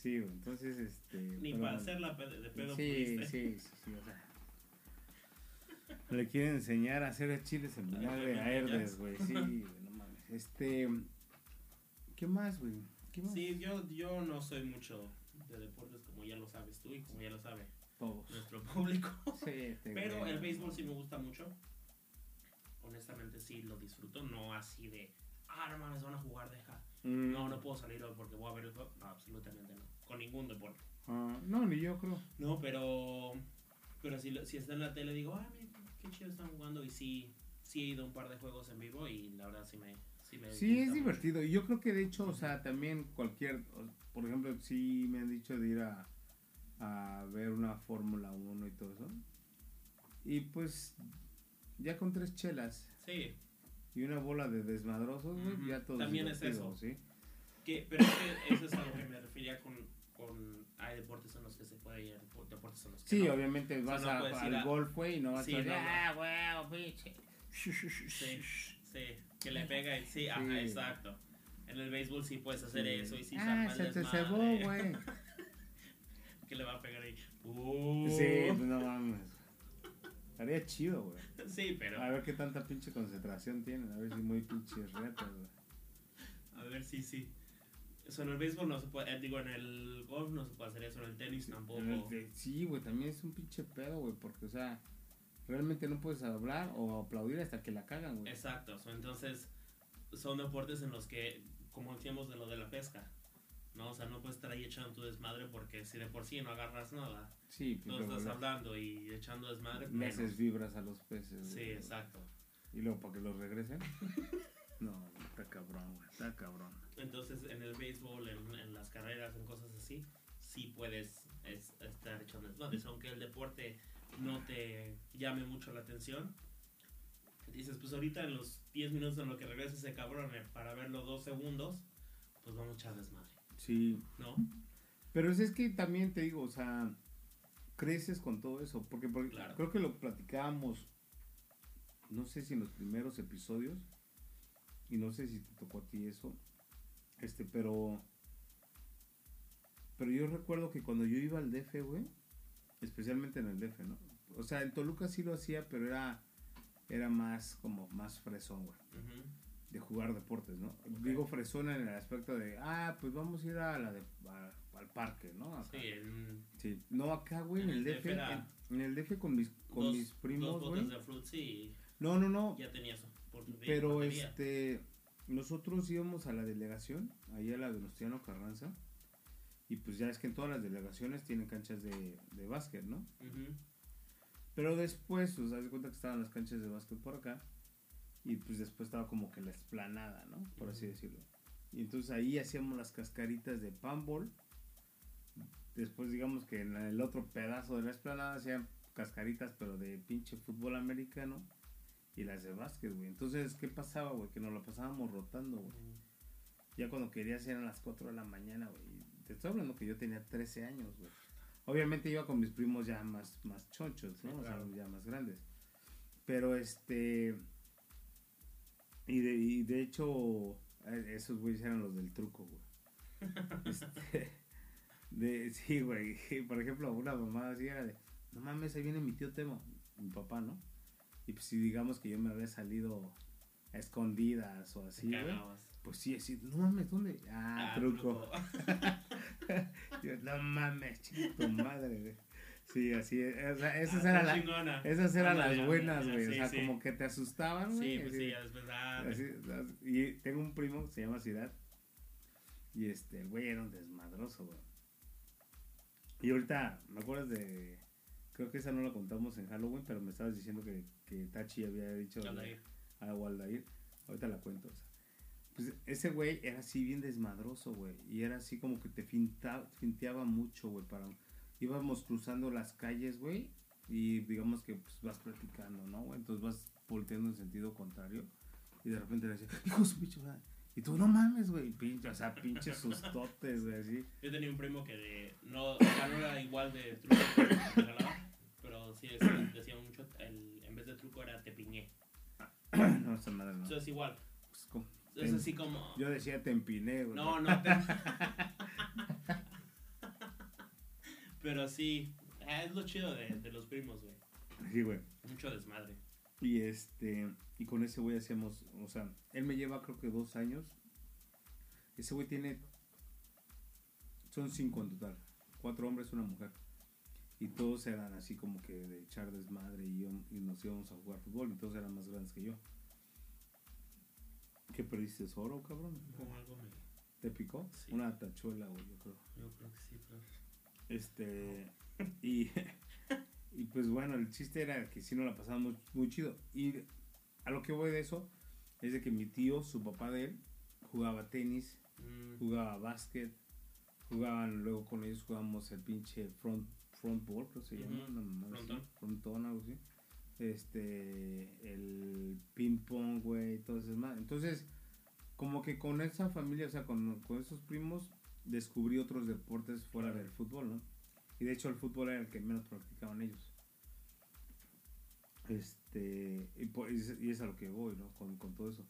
Sí, entonces, este... Ni para hacerla de pedo Sí, pudiste. sí, sí, sí, o sea. Le quieren enseñar a hacer chiles en vinagre a Herdes, güey. Sí, no mames. Este. ¿Qué más, güey? ¿Qué más? Sí, yo, yo no soy mucho de deportes como ya lo sabes tú y como ya lo sabe Todos. nuestro público. Sí, Pero el béisbol sí me gusta mucho. Honestamente sí lo disfruto, no así de, ah, no mames, van a jugar, deja. Mm, No, no puedo salir hoy porque voy a ver el juego. No, absolutamente no. Con ningún deporte. ah, no, ni yo creo. No, pero pero si, si está en la tele digo, ah, mira, qué chido están jugando y sí, sí he ido a un par de juegos en vivo y la verdad sí me... Sí, me Sí, es divertido. Y yo creo que de hecho, o sea, también cualquier. Por ejemplo, sí me han dicho de ir a, a ver una Fórmula 1 y todo eso. Y pues, ya con tres chelas. Sí, y una bola de desmadrosos, güey, Ujú. ya todo También es eso. ¿sí? que, pero es que eso es a lo que me refería con, con... Hay deportes en los que se puede ir, deportes en los que Sí, no. obviamente sea, vas no a- puedes ir al a- golf, güey, y no vas Sí, a decir, no, no. ah, güey, pinche. Sí, sí, que le pega y sí, ajá, Sí. exacto. En el béisbol sí puedes hacer Sí. eso y sí ah, se te cebó, güey. Que le va a pegar ahí. Uh. Sí, pues no mames. Estaría chido, güey. Sí, pero A ver qué tanta pinche concentración tienen, a ver si muy pinches retas, güey. a ver si sí. Eso en el béisbol no se puede, eh, digo, en el golf no se puede hacer eso, en el tenis tampoco. El Sí, güey, también es un pinche pedo, güey, porque, o sea, realmente no puedes hablar o aplaudir hasta que la cagan, güey. Exacto, so, entonces son deportes en los que, como decíamos de lo de la pesca, ¿no? O sea, no puedes estar ahí echando tu desmadre porque si de por sí no agarras nada, Sí, pues estás hablando y echando desmadre, le menos. haces vibras a los peces, Sí, güey. exacto. Y luego para que los regresen. No, está cabrón, güey, está cabrón. Entonces, en el béisbol, en, en las carreras, en cosas así, sí puedes es- estar echando desmadres. Aunque el deporte no te llame mucho la atención, dices, pues ahorita en los 10 minutos en lo que regrese ese cabrón eh, para verlo dos segundos, pues vamos a echar desmadre, Sí, ¿no? Pero es, que también te digo, o sea, creces con todo eso. Porque, porque Claro. creo que lo platicábamos, no sé si en los primeros episodios, y no sé si te tocó a ti eso, este, pero. Pero yo recuerdo que cuando yo iba al DF, güey, especialmente en el DF, ¿no? O sea, en Toluca sí lo hacía, pero era, era más como más fresón, güey. Ujú. De jugar deportes, ¿no? Digo fresona en el aspecto de, ah, pues vamos a ir a la de, a- al parque, ¿no? Acá. Sí, en Sí. No, acá, güey, en, En el DF, en, en el DF con mis, con dos, mis primos, dos güey. botes de fruits y No, no, no, ya tenías oportunidad. pero batería. este, nosotros íbamos a la delegación, ahí a la Venustiano Carranza, y pues ya es que en todas las delegaciones tienen canchas de, de básquet, ¿no? Pero después, pues, de cuenta que estaban las canchas de básquet por acá. Y pues después estaba como que la esplanada, ¿no? Por así decirlo. Y entonces ahí hacíamos las cascaritas de panball. Después, digamos que en el otro pedazo de la esplanada hacían cascaritas, pero de pinche fútbol americano. Y las de básquet, güey. Entonces, ¿qué pasaba, güey? Que nos lo pasábamos rotando, güey. Ya cuando querías eran las 4 de la mañana, güey. Te estoy hablando que yo tenía 13 años, güey. Obviamente iba con mis primos ya más, más chonchos, ¿no? O sea, ya más grandes. Pero este. Y de, y de hecho, esos güeyes eran los del truco, güey. Este, de, sí, güey. Por ejemplo, una mamá así era de: No mames, ahí viene mi tío Temo, mi papá, ¿no? Y pues si digamos que yo me había salido a escondidas o así, güey. Pues sí, así, no mames, ¿dónde? Ah, Ah, truco. Yo, no mames, chico, tu madre, güey. Sí, así, es, o sea, esas Ah, eran, la- esas eran las buenas, güey. O sea, sí. como que te asustaban, güey. Sí, pues así, sí, ya después. Ah, así. y tengo un primo, se llama Ciudad. Y este, el güey era un desmadroso, güey. Y ahorita, ¿me acuerdas de.? Creo que esa no la contamos en Halloween, pero me estabas diciendo que, que Tachi había dicho. Aldair. a Waldair. Ahorita la cuento. o sea. Pues ese güey era así bien desmadroso, güey. Y era así como que te finta, finteaba mucho, güey. Para... Íbamos cruzando las calles, güey. Y digamos que pues, vas platicando, ¿no, güey? Entonces vas volteando en sentido contrario. Y de repente le decía, hijo de su pinche madre". Y tú, no mames, güey. Pinche, o sea, pinches sustotes, güey, así. Yo tenía un primo que de, no, no era igual de truco que regalaba, pero sí decía, decía mucho, el, en vez de truco era te piñé. no, esa madre no. Eso es igual. Pues, como- Es así como... Yo decía te empiné, güey. No, no te... Pero sí, ah, es lo chido de, de los primos, güey. Sí, güey. Mucho desmadre. Y este, y con ese güey hacíamos, o sea, él me lleva creo que dos años. Ese güey tiene, son cinco en total, cuatro hombres, una mujer. Y todos eran así como que de echar desmadre y, íbam- y nos íbamos a jugar fútbol y todos eran más grandes que yo. ¿Qué perdiste oro, cabrón? Como algo me... ¿Te picó? Sí. Una tachuela, güey, yo creo. Yo creo que sí, pero... Este, y, y pues bueno, el chiste era que sí nos la pasábamos muy chido. Y a lo que voy de eso es de que mi tío, su papá de él, jugaba tenis, Mm, jugaba básquet, jugaban, luego con ellos jugábamos el pinche front, front ball, creo que se llama, mamada así, frontón. frontón, algo así. Este, el ping pong, güey, todo eso más. Entonces, como que con esa familia, o sea, con, con esos primos, descubrí otros deportes fuera del fútbol, ¿no? Y de hecho el fútbol era el que menos practicaban ellos. Este, y, po- y es, a lo que voy, ¿no? Con, con todo eso.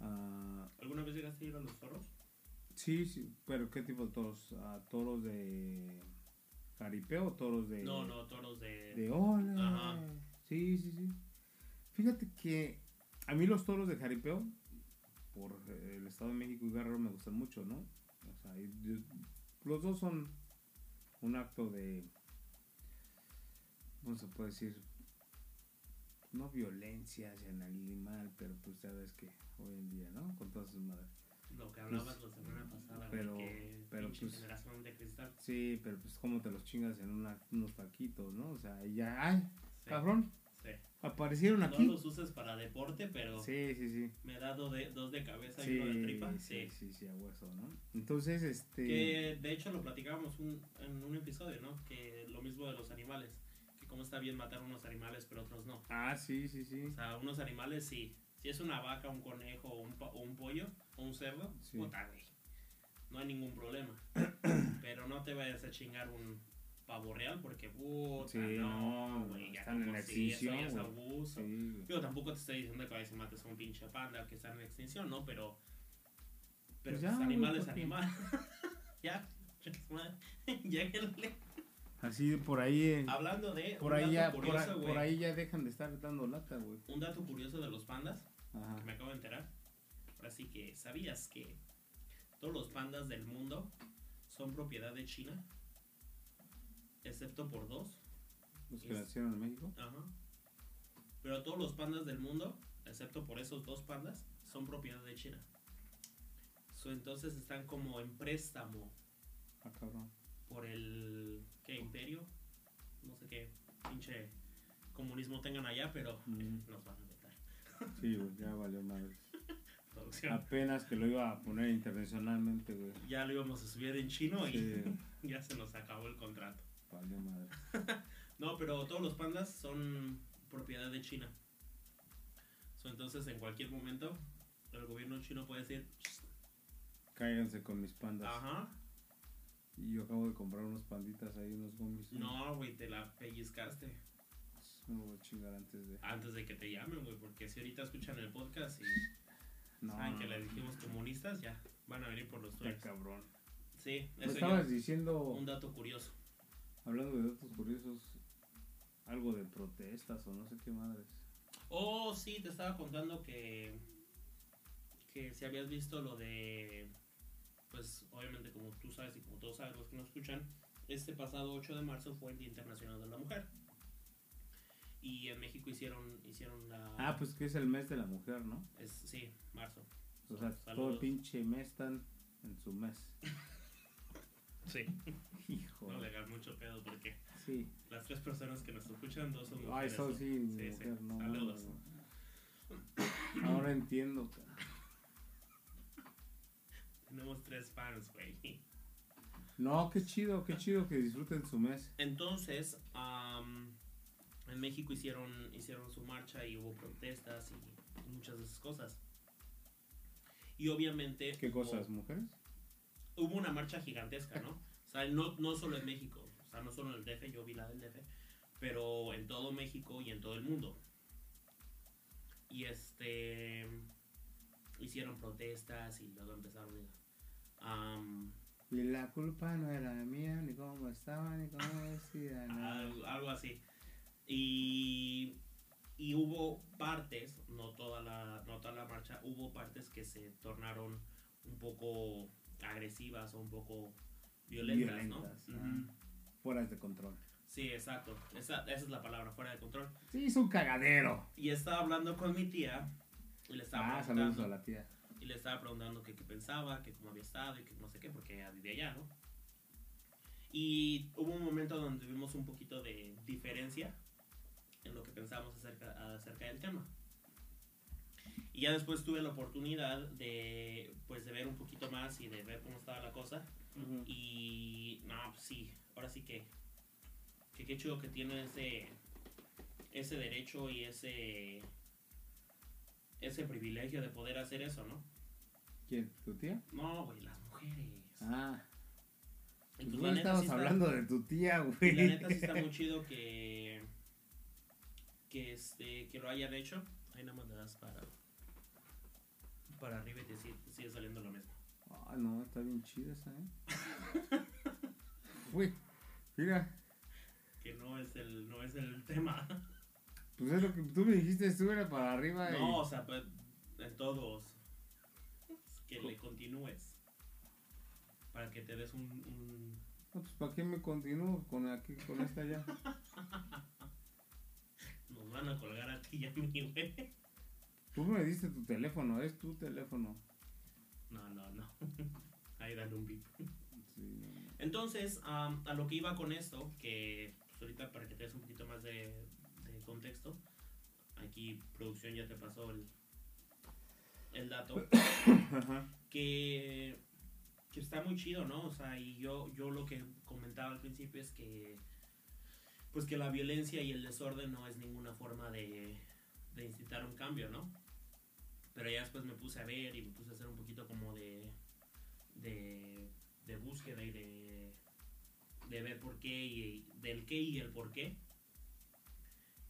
Ah, ¿Alguna vez llegaste a ir a los toros? sí, sí, pero ¿qué tipo de toros? Ah, ¿Toros de caripeo o toros de...? No, no, toros de... De ole. Ajá. Sí, sí, sí. Fíjate que a mí los toros de jaripeo, por el Estado de México y Guerrero, me gustan mucho, ¿no? O sea, los dos son un acto de. ¿Cómo se puede decir? No violencia hacia el animal, pero pues sabes que hoy en día, ¿no? Con todas sus madres. Lo que hablabas la semana pasada, pero- que pero, pues, generación de cristal. Sí, pero pues como te los chingas en una- unos taquitos, ¿no? O sea, ya, ¡ay! Sí, Cabrón, aparecieron No aquí. los uses para deporte, pero Sí, sí, sí. me da do de, dos de cabeza y Sí, uno de tripa. sí, Sí. sí, sí, a hueso, ¿no? Entonces, este... Que de hecho lo platicábamos un- en un episodio, ¿no? Que lo mismo de los animales. Que cómo está bien matar unos animales, pero otros no. Ah, sí, sí, sí. O sea, unos animales sí. Si es una vaca, un conejo, o un, o un pollo, o un cerdo, Sí. puta, güey. No hay ningún problema. pero no te vayas a chingar un pavo real porque, puta, Sí, no, no, güey. ya están en como si eso extinción, ya es abuso. Sí. Yo tampoco te estoy diciendo que vayas y mates a un pinche panda que está en extinción, ¿no? Pero. Pero Pues ya, pues, animal es ¿por animal. ya. Lléguenle. Así por ahí, eh, Hablando de. por ahí ya, por, curioso, güey. por ahí ya dejan de estar dando lata, güey. Un dato curioso de los pandas Ajá. que me acabo de enterar. Así que, ¿sabías que todos los pandas del mundo son propiedad de China? Excepto por dos. ¿Los que Es- nacieron en México? Ajá. Pero todos los pandas del mundo, excepto por esos dos pandas, son propiedad de China. So, entonces están como en préstamo Ah, cabrón. por el ¿qué? imperio, no sé qué pinche comunismo tengan allá, pero Mm. eh, nos van a meter. Sí, güey, ya valió madre. Apenas que lo iba a poner internacionalmente, güey. Ya lo íbamos a subir en chino y ya se nos acabó el contrato. Valió madre. No, pero todos los pandas son propiedad de China. So, entonces en cualquier momento el gobierno chino puede decir, Cáiganse con mis pandas. ajá, Y yo acabo de comprar unos panditas ahí, unos gomis. no, güey, te la pellizcaste Me lo voy a chingar antes de. antes de que te llamen, güey, porque si ahorita escuchan el podcast y No, saben no, que no. les dijimos comunistas, ya van a venir por los tuyos. cabrón. Sí, eso estabas ya, diciendo, un dato curioso. Hablando de datos curiosos, algo de protestas o no sé qué madres. Oh, sí, te estaba contando que que si habías visto lo de pues obviamente como tú sabes y como todos saben los que nos escuchan, este pasado 8 de marzo fue el Día Internacional de la Mujer. Y en México hicieron hicieron la Ah, pues que es el mes de la mujer, ¿no? es, sí, marzo. O sea, todo el pinche mes están en su mes. Sí. Hijo. No le hagas mucho pedo porque Sí. las tres personas que nos escuchan dos son Ay, mujeres. eso ¿no? sí, Sí, sí. no. Saludos. Ahora entiendo, cara. Tenemos tres fans, güey. No, qué chido, qué chido que disfruten su mes. Entonces, am, en México hicieron, hicieron su marcha y hubo protestas y muchas de esas cosas. Y obviamente... ¿Qué hubo- cosas, mujeres? Hubo una marcha gigantesca, ¿no? O sea, no, no solo en México, o sea, no solo en el DF, yo vi la del DF, pero en todo México y en todo el mundo. Y este... Hicieron protestas y luego empezaron a... Y la culpa no era mía, ni cómo estaba, ni cómo decía. Algo, algo así. Y, y hubo partes, no toda, la, no toda la marcha, hubo partes que se tornaron un poco agresivas o un poco violentas, Violentas, ¿no? Fuera de control. Sí, exacto. Esa, esa es la palabra, fuera de control. Sí, es un cagadero. Y estaba hablando con mi tía y le estaba Ah, preguntando, a la tía. y le estaba preguntando qué pensaba, que cómo había estado y que no sé qué, porque ella vivía allá, ¿no? Y hubo un momento donde tuvimos un poquito de diferencia en lo que pensábamos acerca, acerca del tema. Y ya después tuve la oportunidad de, pues, de ver un poquito más y de ver cómo estaba la cosa. Y, no, pues sí, ahora sí que, que qué chido que tiene ese, ese derecho y ese, ese privilegio de poder hacer eso, ¿no? ¿Quién? ¿Tu tía? No, güey, las mujeres. Ah, Y pues pues, no estamos sí está- hablando de tu tía, güey. la neta sí está muy chido que, que, este, que lo hayan hecho. Ahí nada más le das para, para arriba y te sigue, saliendo lo mismo. Ah, no, está bien chida esa, ¿eh? Güey, mira, Que no es el, no es el tema. pues es lo que tú me dijiste, tú era para arriba y... No, o sea, pues, en todos. Que le continúes. Para que te des un, un- No, pues ¿para qué me continúo con aquí, con esta ya? Nos van a colgar a ti y a mí, güey. Tú me diste tu teléfono, es tu teléfono. No, no, no. Ahí dale un beep. Sí, no. Entonces, am, a lo que iba con esto, que pues, ahorita para que te des un poquito más de, de contexto, aquí producción ya te pasó el, el dato, que, que está muy chido, ¿no? O sea, y yo, yo lo que comentaba al principio es que, pues que la violencia y el desorden no es ninguna forma de, de incitar un cambio, ¿no? Pero ya después me puse a ver y me puse a hacer un poquito como de, de, búsqueda y de, de ver por qué y del qué y el por qué.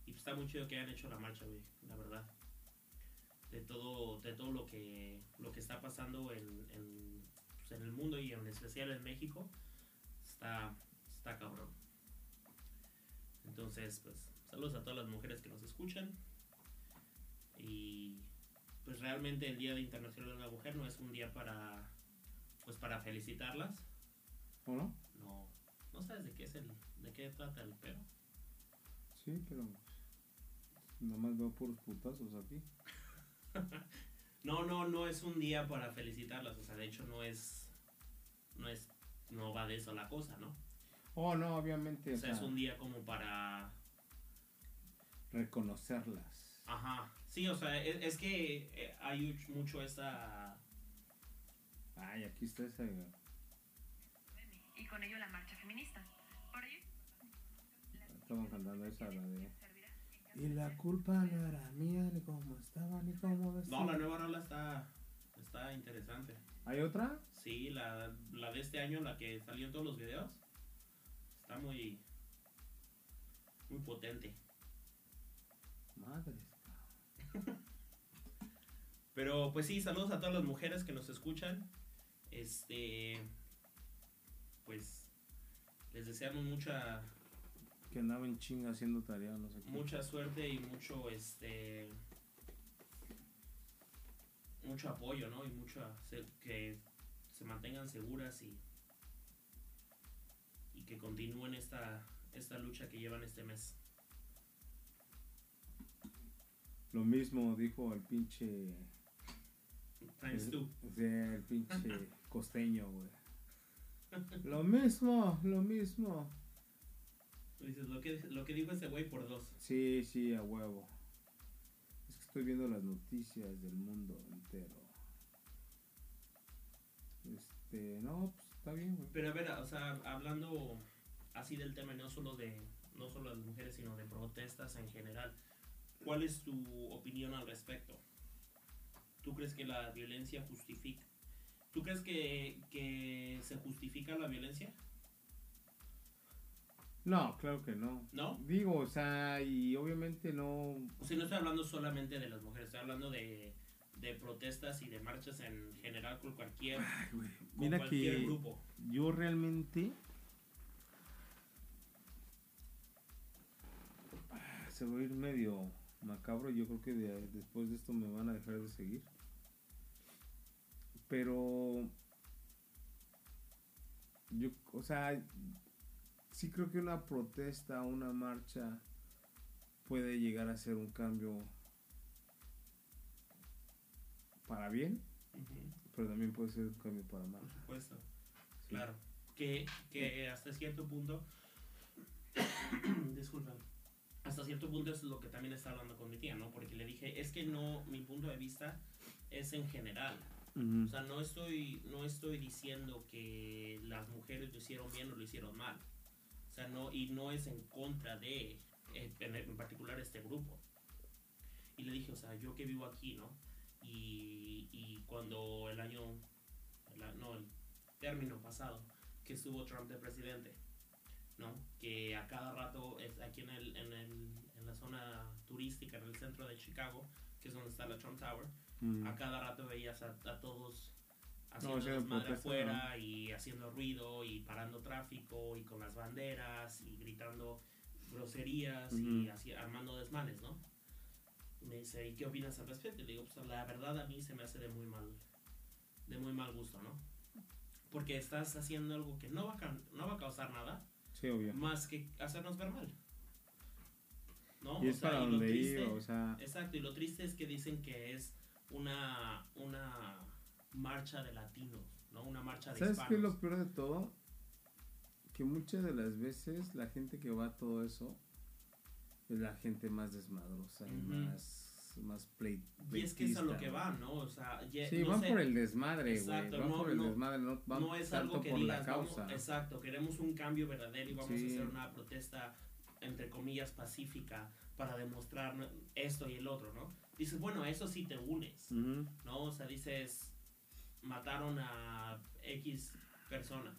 Y pues está muy chido que hayan hecho la marcha, güey, la verdad. De todo, de todo lo que, lo que está pasando en, en, pues, el mundo y en especial en México, está, está cabrón. Entonces, pues, saludos a todas las mujeres que nos escuchan. Y pues realmente el Día de Internacional de la Mujer no es un día para, pues para felicitarlas. ¿O no? No, no sabes de qué es el, de qué trata el pero. Sí, pero nada más veo puros putazos aquí. No, no, no es un día para felicitarlas, o sea, de hecho no es, no es, no va de eso la cosa, ¿no? Oh, no, obviamente. O sea, es un día como para, reconocerlas. ajá, sí, o sea, es, es que eh, hay much- mucho esa, Ay, aquí está esa. y con ello la marcha feminista. Por ello, Estaban cantando esa, la de. Y la culpa no era mía, ni cómo estaba, ni cómo vestía. no, la nueva rola está, está interesante. ¿Hay otra? Sí, la, la de este año, la que salió en todos los videos, está muy, muy potente. Madres. Pero pues sí, saludos a todas las mujeres que nos escuchan. Este, pues les deseamos mucha Que andaba en chinga haciendo tarea, no sé qué. mucha suerte y mucho este mucho apoyo, ¿no? Y mucho se- que se mantengan seguras y y que continúen esta esta lucha que llevan este mes. Lo mismo dijo el pinche. Times two. O sea, el pinche costeño, güey. Lo mismo, lo mismo. Dices lo que lo que dijo ese güey por dos. Sí, sí, a huevo. Es que estoy viendo las noticias del mundo entero. Este, no, pues está bien, güey. Pero a ver, o sea, hablando así del tema, no solo de no solo de las mujeres, sino de protestas en general, ¿cuál es tu opinión al respecto? ¿Tú crees que la violencia justifica? ¿Tú crees que, que se justifica la violencia? No, claro que no. ¿No? Digo, o sea, y obviamente no. O sea, no estoy hablando solamente de las mujeres, estoy hablando de, de protestas y de marchas en general con cualquier, con Mira cualquier que grupo. yo realmente. Ah, Se va a ir medio macabro. Yo creo que de- después de esto me van a dejar de seguir. Pero. Yo, o sea, sí creo que una protesta, una marcha puede llegar a ser un cambio para bien, pero también puede ser un cambio para mal. por supuesto. Sí. Claro. Que, que hasta cierto punto. disculpa. Hasta cierto punto es lo que también está hablando con mi tía, ¿no? Porque le dije, es que no, mi punto de vista es en general. O sea, no estoy, no estoy diciendo que las mujeres lo hicieron bien o lo hicieron mal. O sea, no, y no es en contra de, en, en particular, este grupo. Y le dije, o sea, yo que vivo aquí, ¿no? Y, y cuando el año, el no, el término pasado, que estuvo Trump de presidente, ¿no? Que a cada rato, es aquí en, el, en, el, en la zona turística, en el centro de Chicago, que es donde está la Trump Tower, Ujú. a cada rato veías a, a todos No, haciendo haciendo desmadre afuera y haciendo ruido y parando tráfico y con las banderas y gritando groserías y así armando desmanes, ¿no? Me dice, ¿y qué opinas al respecto? Y le digo, pues la verdad a mí se me hace de muy mal, de muy mal gusto, ¿no? Porque estás haciendo algo que no va a, no va a causar nada Sí, obvio. más que hacernos ver mal. ¿No? Y O es sea, para y donde triste- iba, o sea, Exacto, y lo triste es que dicen que es una, una marcha de latinos, ¿no? Una marcha de ¿sabes qué es hispanos. lo peor de todo? Que muchas de las veces la gente que va a todo eso es la gente más desmadrosa y Ujú. más, más play, Y es que es a lo que van, ¿no? O sea, ye- Sí, no van sé, por el desmadre, güey. Exacto, Van no- por el no- desmadre, no van no es tanto algo que por digas, la vamos- exacto, queremos un cambio verdadero y vamos Sí. a hacer una protesta, entre comillas, pacífica para demostrar esto y el otro, ¿no? Dices, bueno, eso sí te unes. ¿no? O sea, dices, mataron a X persona,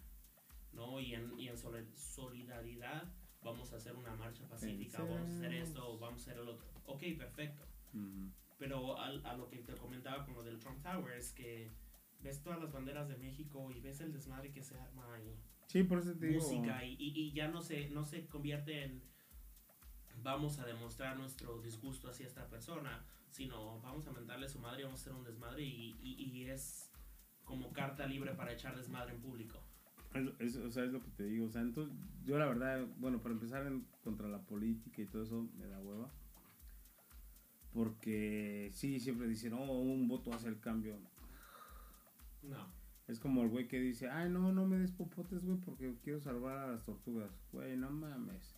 ¿no? Y en, y en sole- solidaridad vamos a hacer una marcha pacífica, vamos a hacer esto, vamos a hacer el otro. Ok, perfecto. Pero al- a, lo que te comentaba con lo del Trump Tower es que ves todas las banderas de México y ves el desmadre que se arma y Sí, por eso te digo. música y, y, y ya no se, no se convierte en vamos a demostrar nuestro disgusto hacia esta persona, sino vamos a mentarle a su madre y vamos a hacer un desmadre y, y, y es como carta libre para echar desmadre en público. Es, es- o sea, es lo que te digo. O sea, entonces, yo la verdad, bueno, para empezar en, contra la política y todo eso, me da hueva. Porque sí, siempre dicen, oh, un voto hace el cambio. No. Es como el güey que dice, ay, no, no me des popotes, güey, porque quiero salvar a las tortugas. Güey, no mames.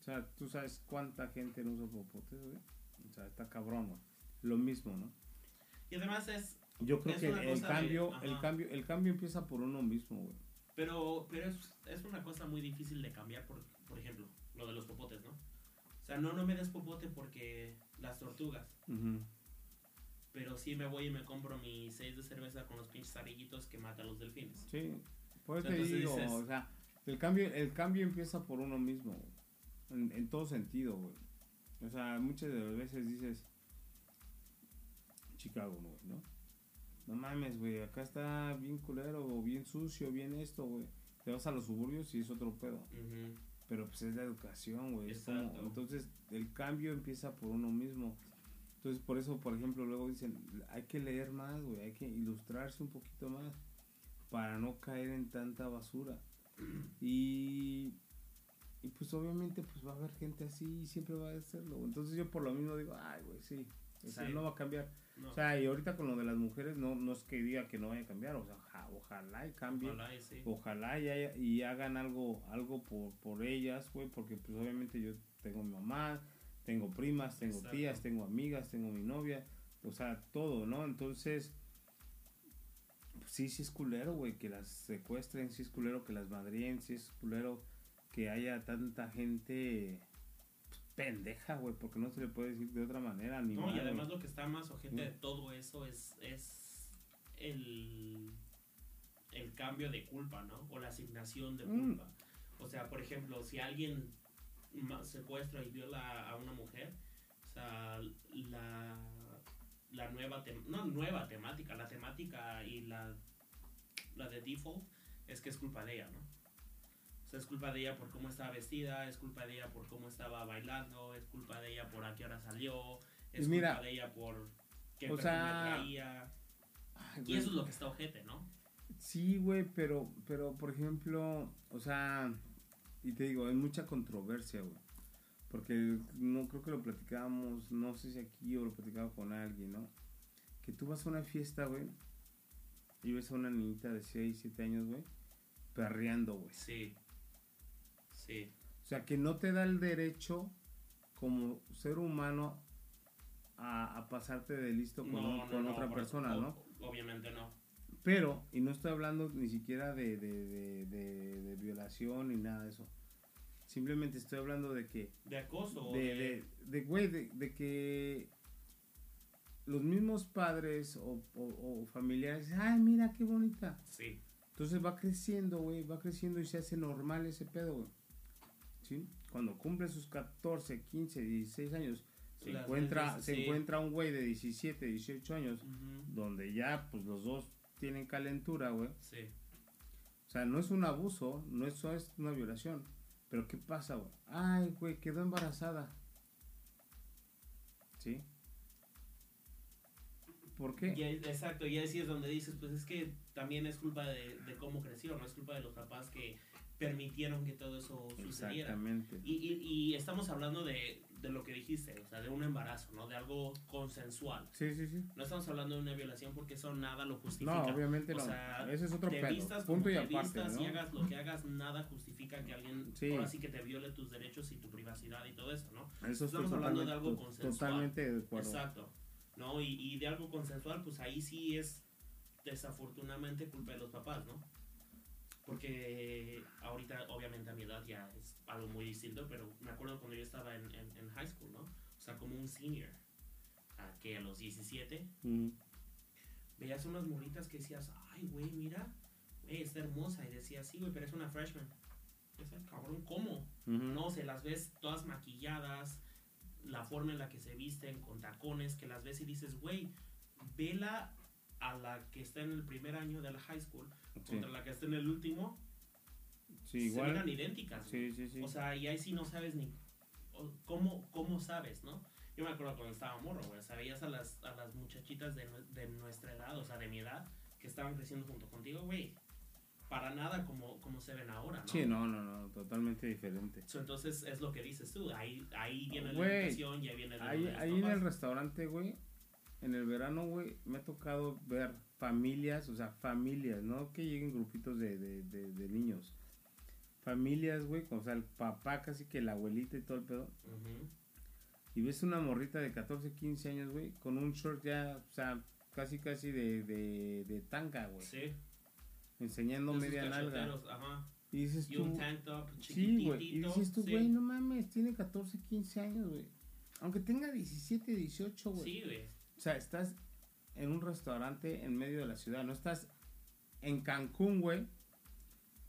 O sea, tú sabes cuánta gente no usa popotes, güey. O sea, está cabrón, güey. Lo mismo, ¿no? Y además es, Yo creo Es que el de- cambio, el cambio, el cambio empieza por uno mismo, güey. pero, pero es, es una cosa muy difícil de cambiar, por, por ejemplo, lo de los popotes, ¿no? O sea, no, no me des popote porque las tortugas, pero sí me voy y me compro mi seis de cerveza con los pinches arillitos que matan a los delfines. Sí, por eso te Entonces digo, dices- o sea, el cambio, el cambio empieza por uno mismo, en, en todo sentido, güey. O sea, muchas de las veces dices, Chicago, güey, ¿no? No mames, güey, acá está bien culero, o bien sucio, bien esto, güey. Te vas a los suburbios y es otro pedo. Ujú. Pero pues es la educación, güey. entonces el cambio empieza por uno mismo. Entonces por eso, por ejemplo, luego dicen, hay que leer más, güey, hay que ilustrarse un poquito más para no caer en tanta basura. Y, y pues obviamente pues va a haber gente así y siempre va a güey. Entonces yo por lo mismo digo, ay, güey, sí. O sea, Sí. no va a cambiar. No, O sea, y ahorita con lo de las mujeres no, no es que diga que no vaya a cambiar. O sea, oja- ojalá y cambie ojalá y sí. ojalá y, haya- y hagan algo algo por, por ellas, güey, porque pues obviamente yo tengo mi mamá, tengo primas, tengo Exacto. tías, tengo amigas, tengo mi novia, o sea, todo, ¿no? Entonces, pues, sí, sí es culero, güey, que las secuestren, sí es culero que las madrien, sí es culero que haya tanta gente pendeja, güey, porque no se le puede decir de otra manera, ni No, y además lo que está más ojete de todo eso es, es el, el cambio de culpa, ¿no? O la asignación de Mm. culpa. O sea, por ejemplo, si alguien secuestra y viola a una mujer, o sea, la, la nueva, no nueva temática, la temática y la, la de default es que es culpa de ella, ¿no? Sea, es culpa de ella por cómo estaba vestida, es culpa de ella por cómo estaba bailando, es culpa de ella por a qué hora salió, es Y mira, culpa de ella por qué o sea, traía. Ay, Y eso es lo que está ojete, ¿no? Sí, güey, pero, pero, por ejemplo, o sea, y te digo, hay mucha controversia, güey. Porque no creo que lo platicábamos, no sé si aquí o lo platicaba con alguien, ¿no? Que tú vas a una fiesta, güey, y ves a una niñita de 6, 7 años, güey, perreando, güey. Sí. Sí. O sea, que no te da el derecho como ser humano a, a pasarte de listo con, otra persona, ¿no? Obviamente no. Pero, y no estoy hablando ni siquiera de, de, de, de- de violación ni nada de eso. Simplemente estoy hablando de que, De acoso. de, güey, de que los mismos padres o, o- o familiares, ay, mira qué bonita. Sí. Entonces va creciendo, güey, va creciendo y se hace normal ese pedo, güey. ¿Sí? Cuando cumple sus 14, 15, 16 años, se Las encuentra, veces, se sí. encuentra un güey de 17, 18 años, donde ya, pues los dos tienen calentura, güey. Sí. O sea, no es un abuso, no es, es una violación. Pero ¿qué pasa, güey? Ay, güey, quedó embarazada. ¿Sí? ¿Por qué? Y ahí- exacto, y así es donde dices, pues es que también es culpa de, de cómo creció, no es culpa de los papás que permitieron que todo eso sucediera. Exactamente. Y, y, y estamos hablando de, de lo que dijiste, o sea, de un embarazo, ¿no? De algo consensual. Sí, sí, sí. No estamos hablando de una violación porque eso nada lo justifica. No, obviamente O no. sea, Ese es otro te pedo. vistas Punto y te aparte, vistas ¿no? y hagas lo que hagas, nada justifica que alguien Sí. ahora sí que te viole tus derechos y tu privacidad y todo eso, ¿no? Eso estoy estamos hablando de algo consensual. totalmente de acuerdo. Exacto. ¿No? Y, y de algo consensual, pues ahí sí es desafortunadamente culpa de los papás, ¿no? Porque ahorita, obviamente, a mi edad ya es algo muy distinto, pero me acuerdo cuando yo estaba en, en, en high school, ¿no? O sea, como un senior, a que a los 17, Mm, veías unas morritas que decías, ay, güey, mira, güey, está hermosa. Y decías, sí, güey, pero es una freshman. Decías, cabrón, ¿cómo? No, se las ves todas maquilladas, la forma en la que se visten, con tacones, que las ves y dices, güey, vela a la que está en el primer año de la high school Sí, contra la que está en el último, sí, se miran igual. idénticas. Sí, sí, sí. O sea, y ahí sí no sabes ni ¿cómo, ¿cómo sabes, no? Yo me acuerdo cuando estaba morro, güey, o sea, veías a las, a las muchachitas de, de nuestra edad, o sea, de mi edad, que estaban creciendo junto contigo, güey, para nada como, como se ven ahora, ¿no? Sí, no, no, no, totalmente diferente. So, entonces es lo que dices tú, ahí, ahí viene la educación, ya viene de Ahí, ahí en el restaurante, güey, en el verano, güey, me ha tocado ver familias, o sea, familias, no que lleguen grupitos de, de, de, de niños. Familias, güey, con, o sea, el papá, casi que la abuelita y todo el pedo. Y ves una morrita de 14, 15 años, güey, con un short ya, o sea, casi, casi de, de, de tanga, güey. Sí, Enseñando esos media nalga. ajá. Y dices Y un tank top sí, güey. Y dices tú, sí. güey, no mames, tiene 14, 15 años, güey. Aunque tenga 17, 18, güey. Sí, güey. O sea, estás en un restaurante en medio de la ciudad, no estás en Cancún, güey,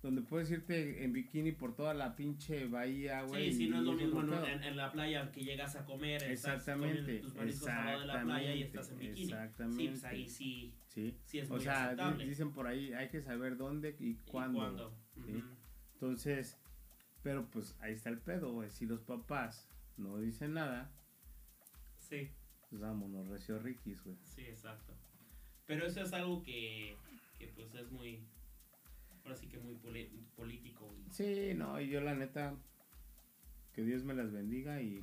donde puedes irte en bikini por toda la pinche bahía, güey. Sí, sí, no es lo mismo en, en, en la playa que llegas a comer, Exactamente, comiendo tus mariscos al lado de la playa y estás en bikini. Sí, Exactamente. pues ahí sí, Sí. sí es O muy sea, aceptable. dicen por ahí, hay que saber dónde y ¿Y cuándo. ¿sí? Entonces, pero pues ahí está el pedo, güey. Si los papás no dicen nada, Sí, pues vámonos, recio riquis, güey. sí, exacto. Pero eso es algo que, que pues es muy, ahora sí que muy político. y- Sí, no, y yo la neta, que Dios me las bendiga y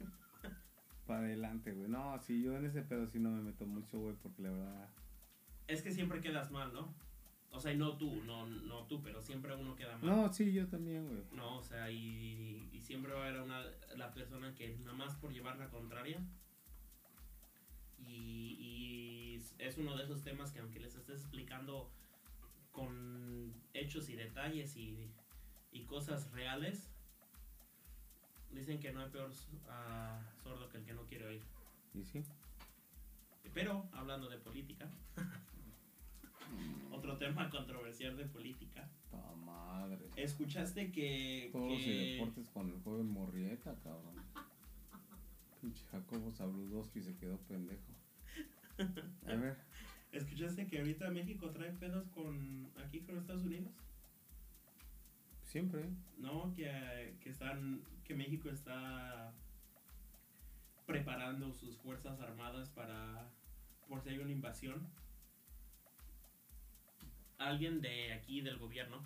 para adelante, güey. No, sí, yo en ese pedo sí no me meto mucho, güey, porque la verdad... Es que siempre quedas mal, ¿no? O sea, y no tú, no, no tú, pero siempre uno queda mal. No, sí, yo también, güey. No, o sea, y, y siempre va a haber una, la persona que nada más por llevar la contraria. Y, y es uno de esos temas que aunque les estés explicando con hechos y detalles y, y cosas reales, dicen que no hay peor ah, sordo que el que no quiere oír. ¿Y sí? Pero, hablando de política, otro tema controversial de política. ¡Ta madre! ¿Escuchaste que... Todos los que- deportes con el joven Morrieta, cabrón. Pinche Jacobo Zabludowski se quedó pendejo. A ver, ¿Escuchaste que ahorita México trae pedos con aquí con Estados Unidos? siempre. No, que, que están que México está preparando sus fuerzas armadas para por si hay una invasión. Alguien de aquí del gobierno,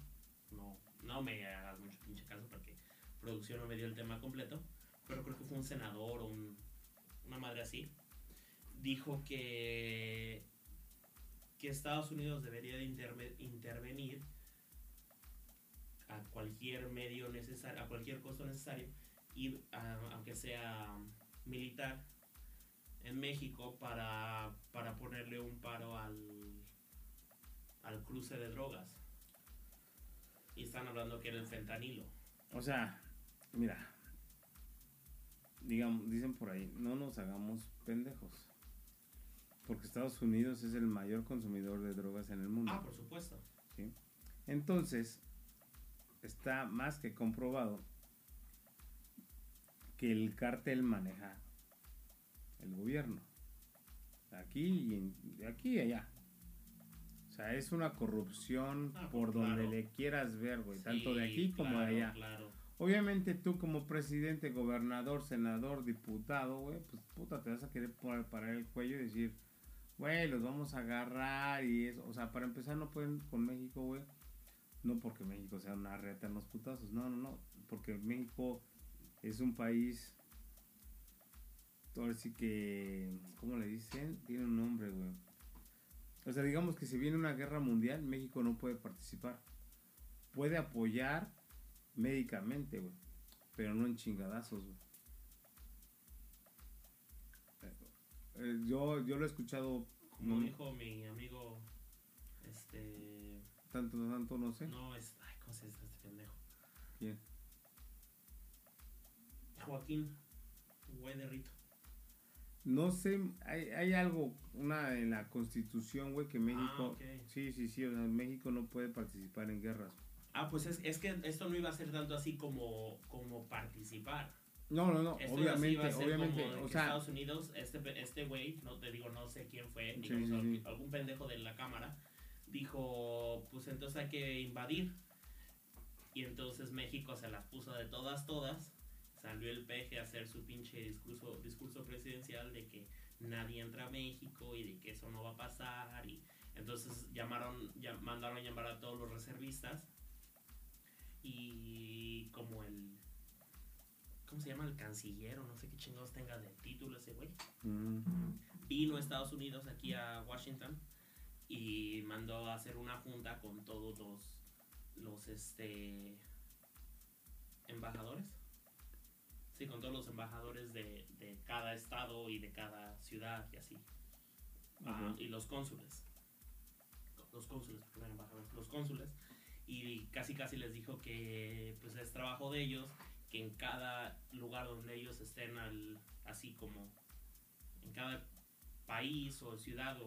no, no me hagas mucho pinche caso porque producción no me dio el tema completo, pero creo que fue un senador o un- una madre así, dijo que que Estados Unidos debería de interve- intervenir a cualquier medio necesario, a cualquier costo necesario, y aunque sea militar, en México para, para ponerle un paro al, al cruce de drogas. Y están hablando que era el fentanilo. O sea, mira, digamos, dicen por ahí, no nos hagamos pendejos. Porque Estados Unidos es el mayor consumidor de drogas en el mundo. Ah, por supuesto. ¿sí? Entonces, está más que comprobado que el cártel maneja el gobierno. Aquí y en- de aquí y allá. O sea, es una corrupción Ah, por claro. donde le quieras ver, güey. tanto de aquí como de allá. Claro. Obviamente tú como presidente, gobernador, senador, diputado, güey, pues puta, te vas a querer parar el cuello y decir, güey, los vamos a agarrar y eso. O sea, para empezar no pueden con México, güey. No porque México sea una reta en los putazos, no, no, no. Porque México es un país, ahora sí que, ¿cómo le dicen? Tiene un nombre, güey. O sea, digamos que si viene una guerra mundial, México no puede participar. Puede apoyar médicamente, güey. Pero no en chingadazos, güey. Eh, yo, yo lo he escuchado Como no, dijo mi amigo, este, tanto, tanto, no sé. no es, ay, ¿cómo se dice este pendejo? ¿Quién? Joaquín, güey de Rito. No sé, hay, hay algo, una en la constitución, güey, que México... Ah, ok. Sí, sí, sí, o sea, México no puede participar en guerras. Ah, pues es, es que esto no iba a ser tanto así como, como participar. No, no, no, así, obviamente, iba a ser obviamente, como o sea, Estados Unidos, este este güey, no te digo, no sé quién fue, digamos, sí. algún pendejo de la cámara, dijo, pues entonces hay que invadir. Y entonces México se las puso de todas, todas, salió el peje a hacer su pinche discurso, discurso presidencial de que nadie entra a México y de que eso no va a pasar y entonces llamaron, ya, mandaron a llamar a todos los reservistas y como el ¿cómo se llama? el canciller o no sé qué chingados tenga de título ese güey. Mm. vino a Estados Unidos aquí a Washington y mandó a hacer una junta con todos los los este embajadores. Sí con todos los embajadores de, de cada estado y de cada ciudad y así. Y los cónsules. Los cónsules no embajadores los cónsules. Y casi casi les dijo que pues es trabajo de ellos que en cada lugar donde ellos estén así como en cada país o ciudad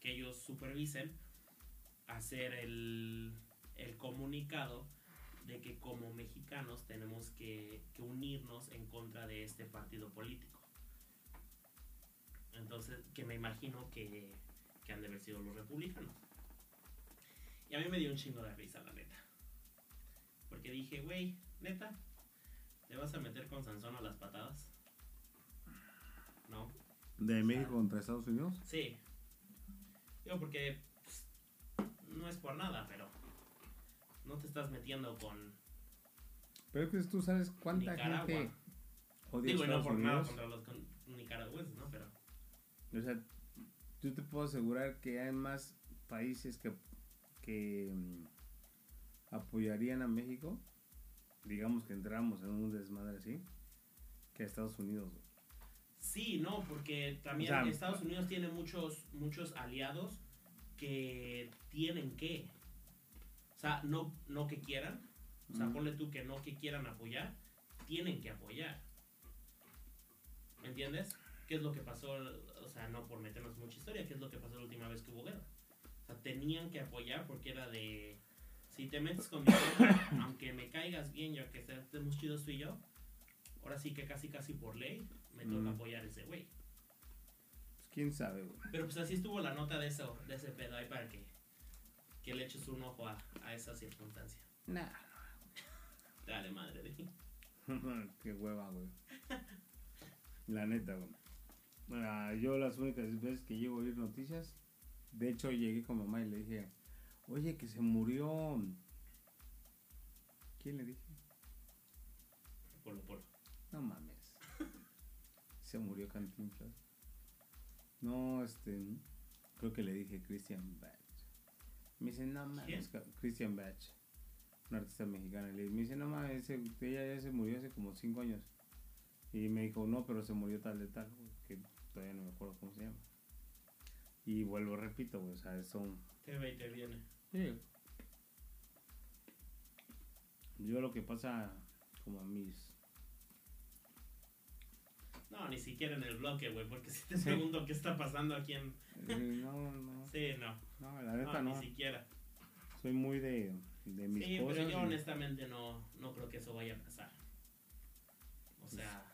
que ellos supervisen hacer el, comunicado de que como mexicanos tenemos que, que unirnos en contra de este partido político. Entonces que me imagino que, que han de haber sido los republicanos. Y a mí me dio un chingo de risa la neta. Porque dije güey neta ¿Te vas a meter con Sansón a las patadas? No. ¿De México contra Estados Unidos? Sí. Digo, porque pues, no es por nada, pero no te estás metiendo con... Pero es que tú sabes cuánta Nicaragua. gente odia Digo, y no Estados por nada Unidos. contra los con- nicaragüenses, ¿no? Pero O sea, yo te puedo asegurar que hay más países que, que mm, apoyarían a México, digamos que entramos en un desmadre así, que Estados Unidos. güey. sí, no, porque también O sea, Estados Unidos tiene muchos, muchos aliados que tienen que... O sea, no, no que quieran. O sea, ponle tú que no que quieran apoyar, tienen que apoyar. ¿Me entiendes? ¿Qué es lo que pasó? O sea, no por meternos mucha historia, ¿qué es lo que pasó la última vez que hubo guerra? O sea, tenían que apoyar porque era de... Si te metes con mi aunque me caigas bien, ya que estemos chidos tú y yo, ahora sí que casi casi por ley me toca Mm. apoyar a ese güey. Pues quién sabe, güey. Pero pues así estuvo la nota de eso, de ese pedo ahí para que, que le eches un ojo a, a esa circunstancia. Nah. Dale madre de. Qué hueva, güey. La neta, güey. Ah, yo las únicas veces que llego a oír noticias, de hecho llegué con mamá y le dije, oye, que se murió... ¿Quién le dije? Polo, polo. No mames. Se murió Cantinflas. No, este. Creo que le dije Christian Bach. Me dice, no mames. Christian Bach. Un artista mexicano. Y le- me dice, no mames, ella ya se murió hace como 5 años. Y me dijo, no, pero se murió tal de tal. güey, Que todavía no me acuerdo cómo se llama. Y vuelvo, repito, güey, o sea, son. Te ve y te viene. Yo lo que pasa, como a mis. No, ni siquiera en el bloque, güey, porque si te pregunto qué está pasando aquí en... eh, No, no. Sí, no. No, la neta no. ni siquiera. Soy muy de, de mis Sí, cosas. pero yo y- honestamente no, no creo que eso vaya a pasar. O sea,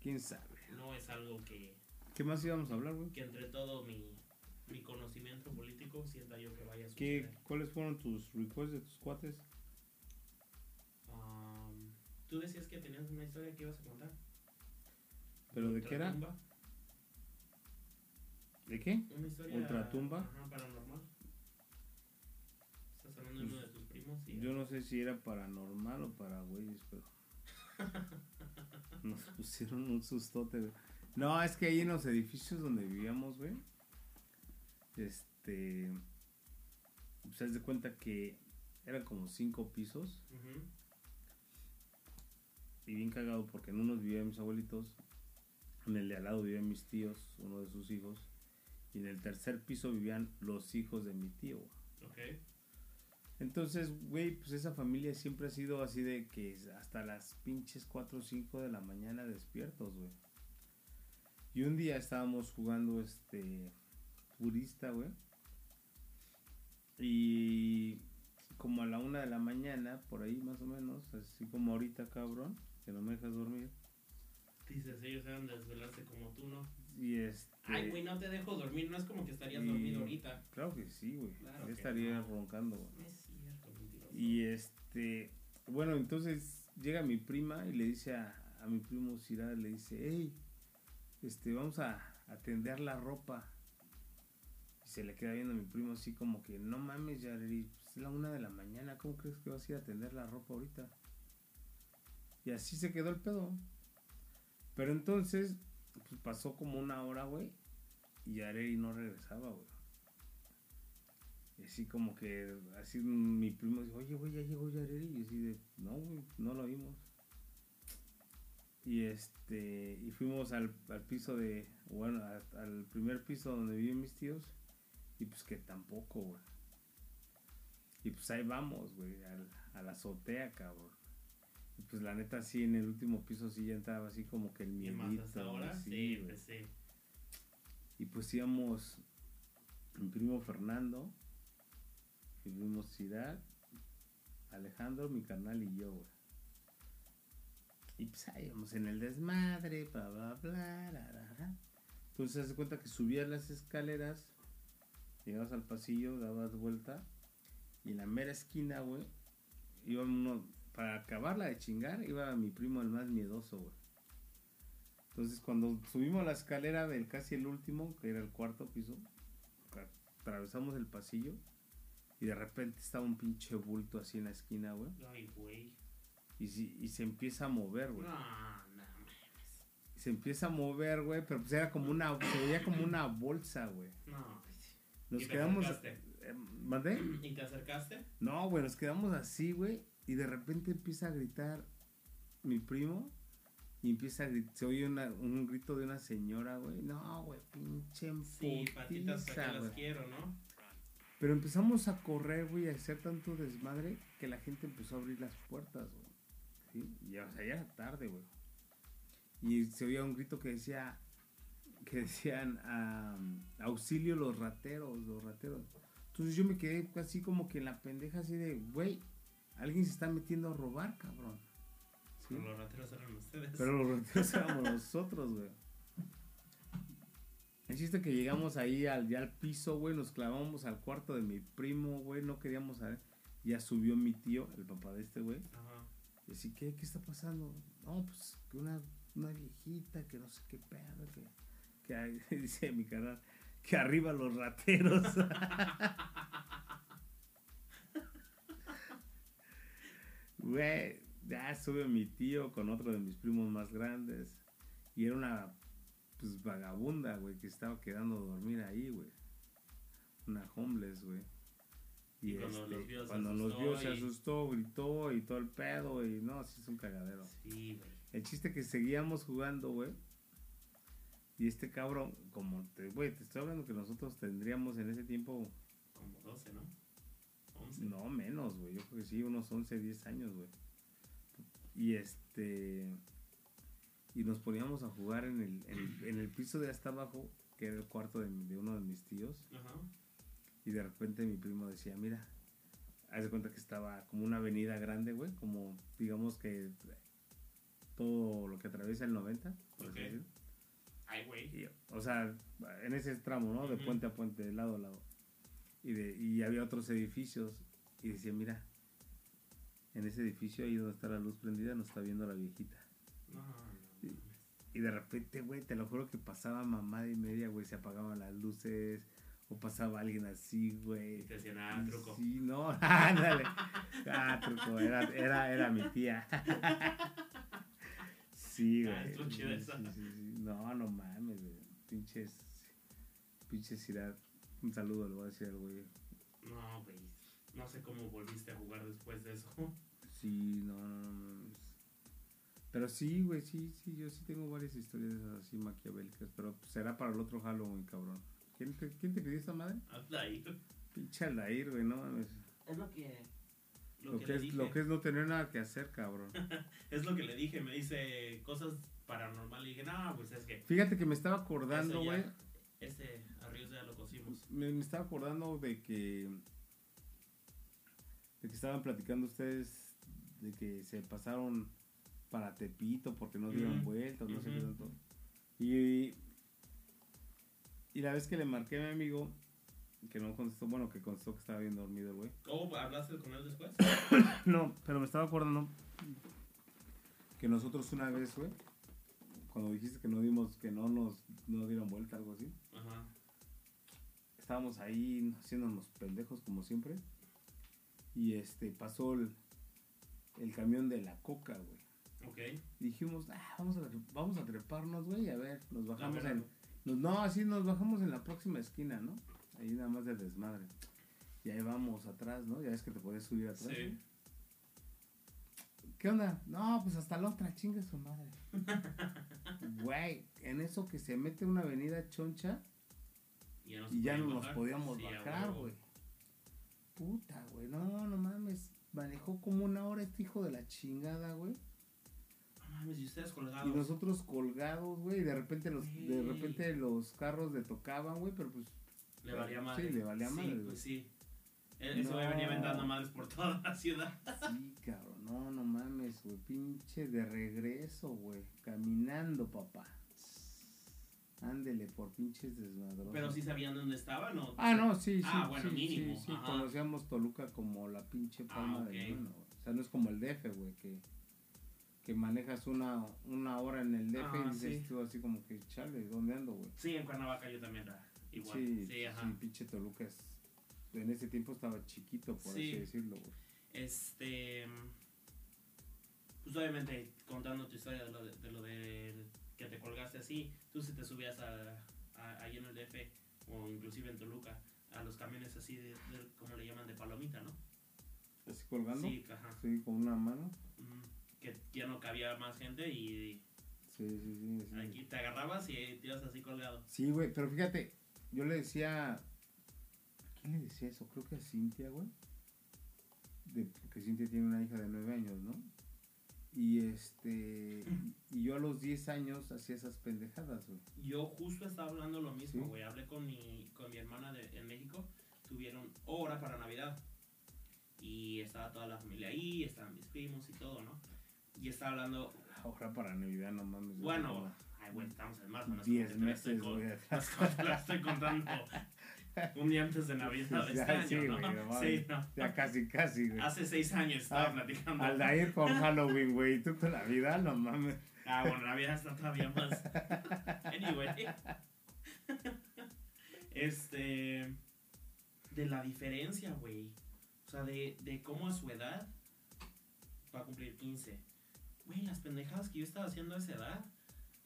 ¿Quién sabe? no es algo que, ¿Qué más íbamos a hablar, güey? que entre todo mi, mi conocimiento político sienta yo que vaya a ¿Qué, suceder. ¿Cuáles fueron tus requests de tus cuates? Um, Tú decías que tenías una historia que ibas a contar. ¿Pero de qué era? ¿De qué? Una historia... Ultratumba. Ajá, paranormal. Estás hablando de uno de tus primos y... Yo no sé si era paranormal o para güeyes, pero. Nos pusieron un sustote, güey. No, es que ahí en los edificios donde vivíamos, güey. Este. Pues haz de cuenta que eran como cinco pisos. Y bien cagado porque en unos vivían mis abuelitos, en el de al lado vivían mis tíos, uno de sus hijos, y en el tercer piso vivían los hijos de mi tío. güey. Ok. Entonces, güey, pues esa familia siempre ha sido así de que hasta las pinches 4 o 5 de la mañana despiertos, güey. Y un día estábamos jugando este turista, güey. Y como a la una de la mañana, por ahí más o menos, así como ahorita, cabrón, que no me dejas dormir. Dices, ellos eran de desvelarse como tú, ¿no? Y este. Ay, güey, no te dejo dormir. No es como que estarías y- dormido ahorita. Claro que sí, güey. Claro estaría no. roncando, güey. Es cierto, mentiroso. Y este, bueno, entonces llega mi prima y le dice a, a mi primo Cira, le dice, hey, este, vamos a atender la ropa. Se le queda viendo a mi primo así como que, no mames, Yareri, pues es la una de la mañana, ¿cómo crees que vas a ir a atender la ropa ahorita? Y así se quedó el pedo. Pero entonces, pues pasó como una hora, güey, y Yareri no regresaba, güey. Y así como que, así mi primo dice, oye, güey, ya llegó Yareri. Y así de, no, güey, no lo vimos. Y este, y fuimos al, al piso de, bueno, al primer piso donde viven mis tíos. Y pues que tampoco, güey. Y pues ahí vamos, güey, al- a la azotea, cabrón. Y pues la neta, sí, en el último piso sí ya entraba así como que el ¿Y más miedito. hasta ahora? sí, Sí, güey. pues sí. Y pues íbamos mi primo Fernando, mi primo Ciudad, Alejandro, mi carnal y yo, güey. Y pues ahí íbamos en el desmadre, bla, bla, bla, la, la, la. Entonces se cuenta que subías las escaleras, llegabas al pasillo, dabas vuelta, y en la mera esquina, güey, iba uno, para acabarla de chingar, iba mi primo el más miedoso, güey. Entonces cuando subimos la escalera del casi el último, que era el cuarto piso, atravesamos el pasillo y de repente estaba un pinche bulto así en la esquina, güey. Ay, güey. Y, si- y se empieza a mover, güey. No, no mames. Se empieza a mover, güey, pero pues era como una, se veía como una bolsa, güey. No. Nos ¿Y te quedamos... eh, ¿Mandé? ¿Y te acercaste? No, güey, nos quedamos así, güey. Y de repente empieza a gritar mi primo. Y empieza a gritar, se oye una- un grito de una señora, güey. No, güey, pinche Sí, patitas para que las quiero, ¿no? Pero empezamos a correr, güey, a hacer tanto desmadre que la gente empezó a abrir las puertas, güey. ¿Sí? Y, o sea, ya era tarde, güey. Y se oía un grito que decía, que decían, auxilio los rateros, los rateros. Entonces yo me quedé así como que en la pendeja así de, güey, alguien se está metiendo a robar, cabrón. ¿Sí? Pero los rateros eran ustedes. Pero los rateros éramos nosotros, güey. El chiste que llegamos ahí al, ya al piso, güey, nos clavamos al cuarto de mi primo, güey, no queríamos saber. Ya subió mi tío, el papá de este, güey. Ajá. Y así, ¿qué, ¿qué está pasando? No, pues que una, una viejita, que no sé qué pedo, que, que hay- dice mi canal, que arriba los rateros. Güey, ya sube mi tío con otro de mis primos más grandes. Y era una, pues, vagabunda, güey, que estaba quedando a dormir ahí, güey. Una homeless, güey. Y, Y cuando este, los vio se cuando los asustó se gritó y todo el pedo. Y no, sí es un cagadero. Sí, güey. El chiste que seguíamos jugando, güey. Y este cabrón, como te, güey, te estoy hablando que nosotros tendríamos en ese tiempo, Como 12, ¿no? 11. no menos, güey. Yo creo que sí, unos 11, 10 años, güey. Y este. Y nos poníamos a jugar en el, en el, en el piso de hasta abajo, que era el cuarto de, de uno de mis tíos. Ajá. Y de repente mi primo decía, mira, haz de cuenta que estaba como una avenida grande, güey, como digamos que todo lo que atraviesa el 90, por así Ok. decirlo. Ay, güey. Y, o sea, en ese tramo, ¿no? De puente a puente, de lado a lado. Y, de, y había otros edificios. Y decía, mira, en ese edificio ahí donde está la luz prendida nos está viendo la viejita. No, no. Y de repente, güey, te lo juro que pasaba mamada y media, güey, se apagaban las luces. O pasaba alguien así, Y güey. te decían, ah, truco. Sí, no, ándale. Ah, truco, era, era, era mi tía. Sí, Ah, güey. chida Sí, sí, sí. No, no mames, güey. Pinches. Pinches Ciudad. Un saludo le voy a decir al güey. No, güey. No sé cómo volviste a jugar después de eso. Sí, no, no. Pero sí, güey, sí, sí, yo sí tengo varias historias así maquiavélicas. Pero pues, será para el otro Halloween, cabrón. ¿Quién te, quién te pidió esta madre? Ahí. Pinche Aldair, güey, no mames. Es lo que. Lo, Lo, que, es, dije. lo que es no tener nada que hacer, cabrón. Es lo que le dije. Me dice cosas paranormales. Y dije, no, pues es que. Fíjate que me estaba acordando, güey. Este arroz ya lo cocimos. Me, me estaba acordando de que. De que estaban platicando ustedes de que se pasaron para Tepito porque no dieron Ujú, vueltas, no sé qué tanto. Y. Y la vez que le marqué a mi amigo, que no contestó, bueno, que contestó que estaba bien dormido güey. ¿Cómo hablaste con él después? No, pero me estaba acordando que nosotros una vez, güey, cuando dijiste que no dimos, que no nos no dieron vuelta, algo así, Ajá. estábamos ahí haciéndonos pendejos como siempre. Y este pasó el, el camión de la coca, güey. Ok. Dijimos, ah, vamos a, vamos a treparnos, güey, a ver, nos bajamos en... nos- no, así nos bajamos en la próxima esquina, ¿no? Ahí nada más de desmadre. Y ahí vamos atrás, ¿no? Ya ves que te podías subir atrás. Sí. ¿no? ¿Qué onda? No, pues hasta la otra, chingue su madre. Güey, en eso que se mete una avenida choncha Y ya, no y ya nos podíamos Sí, bajar, güey. Puta, güey, no, no mames. Manejó como una hora este hijo de la chingada, güey. No mames, y ustedes Y colgados. nosotros colgados, güey, y de repente los, de repente los carros le tocaban, güey, pero pues Le valía madre. Sí, le valía Sí, madre, güey. pues sí. Él- Ese No. venía aventando madres por toda la ciudad. sí, cabrón, no, no mames, güey, pinche de regreso, güey, caminando, papá. Ándele por pinches desmadrosos. Pero sí sabían dónde estaban, ¿no? Ah, no, sí, sí, Ah, bueno, sí, mínimo, sí, conocíamos Toluca como la pinche palma Ah, ok. de mano, güey. O sea, no es como el DF, güey, que, que manejas una, una hora en el DF Ah, y dices tú así como que, chale, ¿dónde ando, güey? Sí, en Cuernavaca yo también era igual. Sí, Sí, ajá. sí, pinche Toluca es, en ese tiempo estaba chiquito, por Sí. así decirlo, güey. Este. Pues obviamente, contando tu historia de lo de, de lo de que te colgaste así, tú si te subías a, a- ahí en el DF o inclusive en Toluca a los camiones así de, de- como le llaman de palomita, ¿no? Así colgando, sí, Sí, ajá. con una mano. Que ya no cabía más gente y Sí, sí, sí. sí. aquí te agarrabas y te ibas así colgado. Sí, güey, pero fíjate, yo le decía. ¿A quién le decía eso? Creo que a Cintia, güey. De, porque Cintia tiene una hija de nueve años, ¿no? Y este. Y yo a los 10 años hacía esas pendejadas, güey. Yo justo estaba hablando lo mismo, Sí. güey. Hablé con mi, con mi hermana de, en México. Tuvieron hora para Navidad. Y estaba toda la familia ahí, estaban mis primos y todo, ¿no? Y estaba hablando, Ahora para Navidad, no mames. bueno, ay, güey, estamos en marzo, no es como 10 que te la estoy meses, con- güey. no atrás. es como te la estoy contando un día antes de Navidad de Ya, este año, sí, ¿no? güey, no sí, no. Ya casi, casi, güey. Hace seis años estaba Ah, platicando. Aldair con Halloween, güey. y Tú con la vida, no mames. Ah, bueno, Navidad está todavía más. Anyway. Este. De la diferencia, güey. O sea, de, de cómo a su edad va a cumplir 15. Güey, las pendejadas que yo estaba haciendo a esa edad.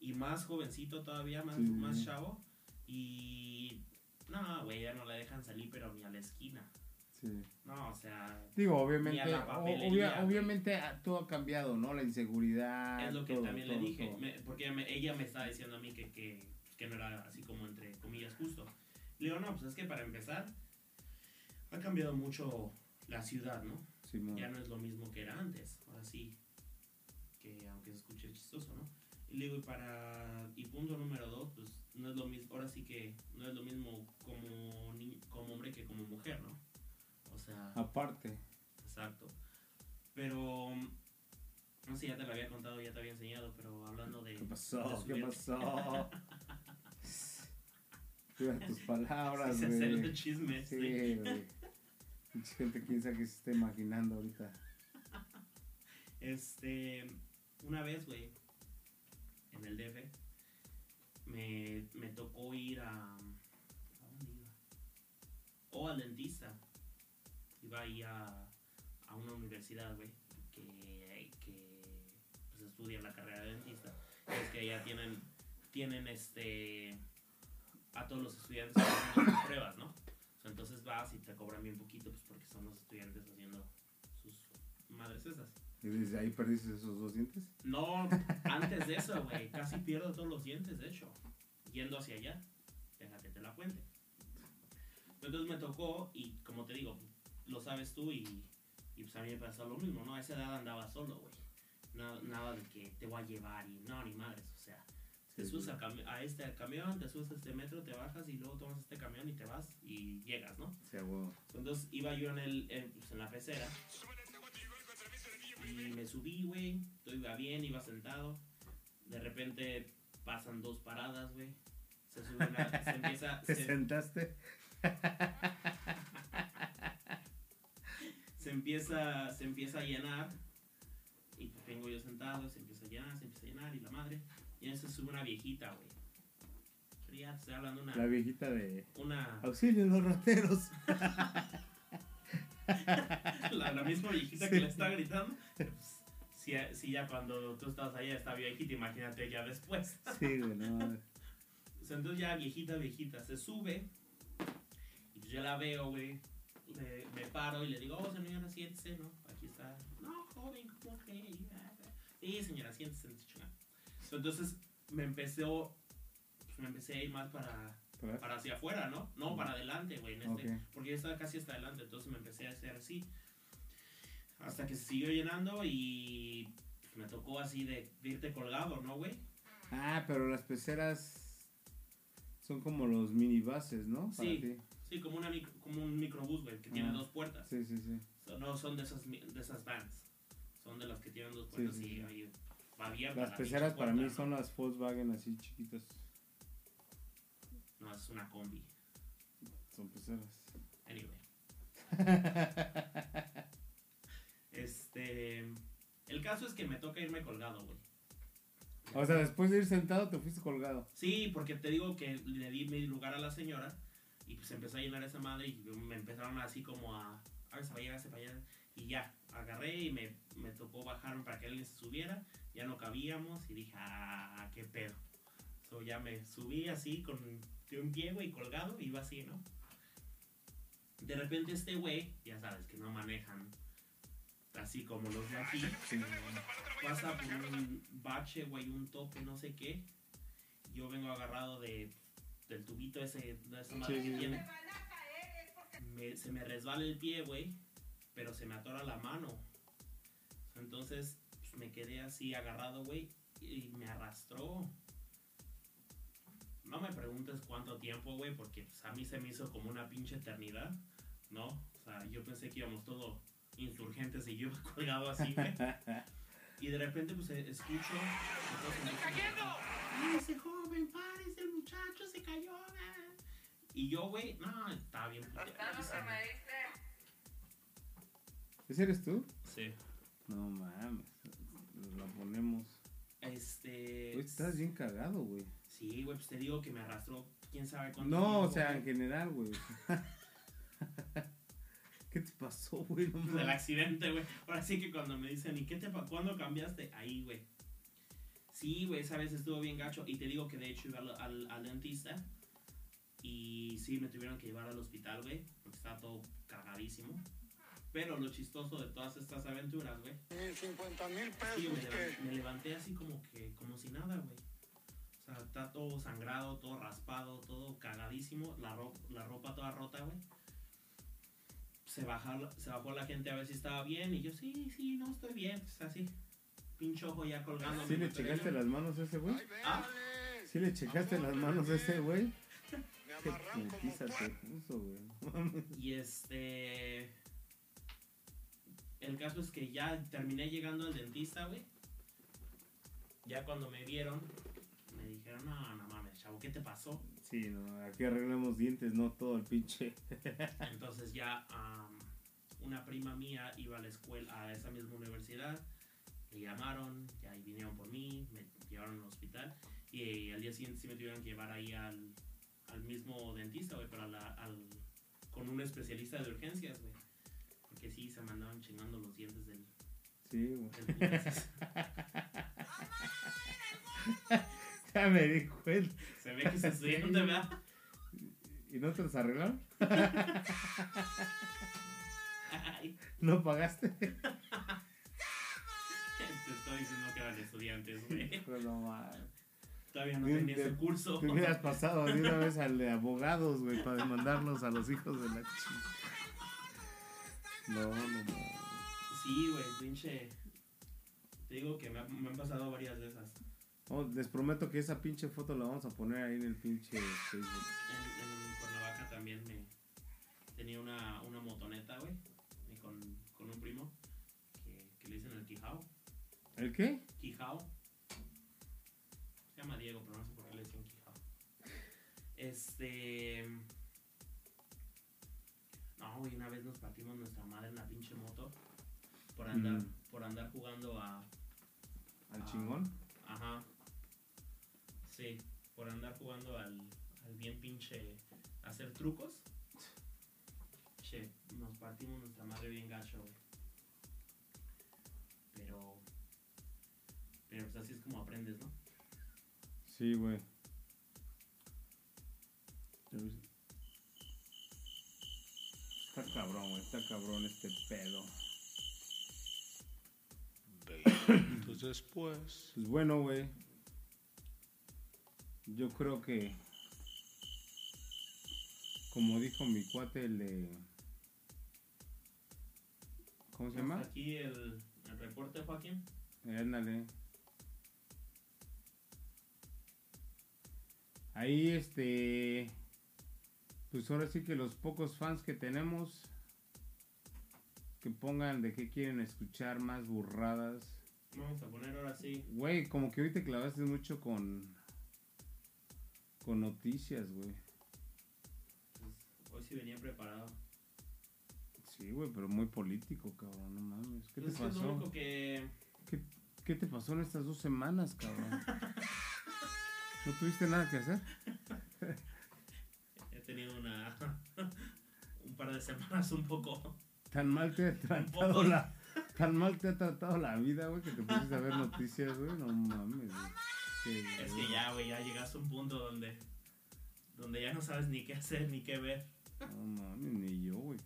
Y más jovencito todavía, más, Sí. más chavo. Y. No, güey, ya no la dejan salir, pero ni a la esquina. Sí. No, o sea. Digo, obviamente, obvia- obviamente ah, todo ha cambiado, ¿no? La inseguridad. Es lo que todo, también le dije, todo. me- porque me- ella me estaba diciendo a mí que, que, que no era así como entre comillas justo. Le digo, no, pues es que para empezar, ha cambiado mucho la ciudad, ¿no? Simón. Ya no es lo mismo que era antes, ahora sí, que aunque se escuche chistoso, ¿no? Y le digo, y para, y punto número dos, pues no es lo mismo, ahora sí que no es lo mismo como, ni- como hombre que como mujer, ¿no? O sea... Aparte. Exacto. Pero, no sé, ya te lo había contado, ya te había enseñado, pero hablando de... ¿Qué pasó? de ¿Qué pasó? Cuida tus palabras, Sí, se hace el güey. chisme. Sí, sí. güey. Mucha gente piensa que se está imaginando ahorita. Este, una vez, güey, en el DF, me, me tocó ir a... ¿A dónde iba? O al dentista. Iba ahí a, a una universidad, güey, que, que pues, estudia la carrera de dentista. Es que ya tienen, tienen este... A todos los estudiantes haciendo sus pruebas, ¿no? Entonces vas y te cobran bien poquito, pues porque son los estudiantes haciendo sus madres esas. ¿Y desde ahí perdiste esos dos dientes? No, antes de eso, güey. Casi pierdo todos los dientes, de hecho. Yendo hacia allá. Deja que te la cuente. Entonces me tocó, y como te digo, lo sabes tú, y, y pues a mí me pasó lo mismo, ¿no? A esa edad andaba solo, güey. No, nada de que te voy a llevar y no, ni madres. O sea, te Sí, subes a, a este camión, te subes a este metro, te bajas y luego tomas este camión y te vas y llegas, ¿no? Sí, güey. Entonces iba yo en, el, en, pues, en la pecera. Y me subí, güey. Todo iba bien, iba sentado. De repente pasan dos paradas, güey. Se sube una. Se empieza. ¿Te Se, sentaste? se empieza. Se empieza a llenar. Y vengo yo sentado, se empieza a llenar, se empieza a llenar y la madre. Y en eso sube una viejita, güey. Pero ya estoy hablando de La una... viejita de. una Auxilio, los rateros. misma viejita que le está gritando. Pues, si, si ya cuando tú estabas ahí está viejita, imagínate ya después. Sí, güey, no entonces ya viejita, viejita, se sube. Y yo la veo, güey. le- Me paro y le digo, oh señora, siéntese, ¿no? Aquí está. No, joven, ¿cómo cree? Sí, señora, siéntese. Entonces me empezó, pues, me empecé a ir más para, para hacia afuera, ¿no? No, para adelante, güey. este- Ok. Porque yo estaba casi hasta adelante, entonces me empecé a hacer así. Hasta que se siguió llenando y me tocó así de, de irte colgado, ¿no, güey? Ah, pero las peceras son como los minibuses, ¿no? Para Sí. ti. Sí, como, una micro- como un microbús, güey, que tiene Ah. dos puertas. Sí, sí, sí. So- No son de esas, de esas vans. Son de las que tienen dos puertas sí, y sí. ahí va abierta. Las la peceras para mí ¿no? son las Volkswagen así chiquitas. No, es una combi. Son peceras. Anyway. este. El caso es que me toca irme colgado, güey. O sea, después de ir sentado te fuiste colgado. Sí, porque te digo que le di mi lugar a la señora y pues empezó a llenar esa madre y me empezaron así como a. Hágase para allá, hágase para allá. Y ya, agarré y me, me tocó bajarme para que alguien se subiera. Ya no cabíamos y dije, ah, qué pedo. So ya me subí así con de un pie, güey, colgado, iba así, ¿no? De repente este güey, ya sabes que no manejan así como los de aquí Sí. pasa por un bache, güey, un tope, no sé qué. Yo vengo agarrado de, del tubito ese, de esa madre Sí, que sí, tiene. Me- se me resbala el pie, güey, pero se me atora la mano. Entonces pues, me quedé así agarrado, güey, y me arrastró. No me preguntes cuánto tiempo, güey, porque pues, a mí se me hizo como una pinche eternidad, ¿no? O sea, yo pensé que íbamos todos insurgentes y yo colgado así, güey. Y de repente, pues, eh, escucho... ¡Estoy cayendo! ¡Ese joven, párese, el muchacho se cayó! ah". Y yo, güey, no, estaba bien puteadísimo. ¿Ese eres tú? Sí. No mames. Nos la ponemos. Este... Estás bien cagado, güey. Sí, güey, pues te digo que me arrastró quién sabe cuánto No, o sea, güey. en general, güey. ¿Qué te pasó, güey? No Pues, el accidente, güey. Ahora sí que cuando me dicen, ¿y qué te pa ¿Cuándo cambiaste? Ahí, güey. Sí, güey, esa vez estuvo bien gacho. Y te digo que de hecho iba al, al, al dentista. Y sí, me tuvieron que llevar al hospital, güey. Porque estaba todo cagadísimo. Pero lo chistoso de todas estas aventuras, güey. Mil cincuenta mil Sí, yo me, pesos que me levanté así como que, como si nada, güey. O sea, está todo sangrado, todo raspado, todo cagadísimo. La, ro- la ropa toda rota, güey. Se, baja, se bajó la gente a ver si estaba bien. Y yo, sí, sí, no estoy bien. Pues así, pinche ojo ya colgando. ¿Sí le checaste las manos a ese güey? Ah. ¿Sí le checaste las manos a ese güey? me Qué putiza te puso, güey. Y este. El caso es que ya terminé llegando al dentista, güey. Ya cuando me vieron, me dijeron, no, no mames, chavo, ¿qué te pasó? Sí, no, aquí arreglamos dientes, no todo el pinche. Entonces ya am, una prima mía iba a la escuela, a esa misma universidad, le llamaron, ya ahí vinieron por mí, me llevaron al hospital y al día siguiente sí me tuvieron que llevar ahí al, al mismo dentista, güey, pero a la- al, con un especialista de urgencias, güey. Porque sí, se me andaban chingando los dientes del... Sí, güey. del. Ya me di cuenta. ¿Y no te los arreglaron? ¿No pagaste? te estoy diciendo que eran estudiantes, güey. No mames. Todavía no Bien, tenía ese bien. curso. Te hubieras pasado de una vez al de abogados, güey, para demandarlos a los hijos de la chica. No, no, no. Sí, güey, pinche. Te digo que me, ha- me han pasado varias de esas. Oh, les prometo que esa pinche foto la vamos a poner ahí en el pinche Facebook. En, en Cuernavaca también me tenía una, una motoneta, güey. Con, con un primo que, que le dicen el Quijao. ¿El qué? Quijao. Se llama Diego, pero no sé por qué le dicen Quijao. Este. No, güey, una vez nos partimos nuestra madre en la pinche moto. Por andar, Mm. por andar jugando a. Al chingón. Ajá. Sí, por andar jugando al, al bien pinche. hacer trucos. Che, nos partimos nuestra madre bien gacho, güey. Pero. Pero pues así es como aprendes, ¿no? Sí, güey. Está cabrón, güey. Está cabrón este pedo. Entonces después. Pues bueno, güey. Yo creo que. Como dijo mi cuate, el de. ¿Cómo se llama? Aquí el, el reporte, Joaquín. Ándale. Ahí, este. Pues ahora sí que los pocos fans que tenemos. Que pongan de qué quieren escuchar más burradas. Vamos a poner ahora sí. Güey, como que hoy te clavaste mucho con. Con noticias, güey. pues, hoy sí venía preparado. Sí, güey, pero muy político, cabrón. No mames. ¿Qué te Pues es que es lo pasó? único que. ¿Qué, qué te pasó en estas dos semanas, cabrón? ¿No tuviste nada que hacer? He tenido una. un par de semanas un poco. Tan mal te ha tratado la. Tan mal te ha tratado la vida, güey, que te pusiste a ver noticias, güey. No mames, güey. Es que ya, güey, ya llegaste a un punto donde. donde ya no sabes ni qué hacer ni qué ver. No mames, ni yo, güey.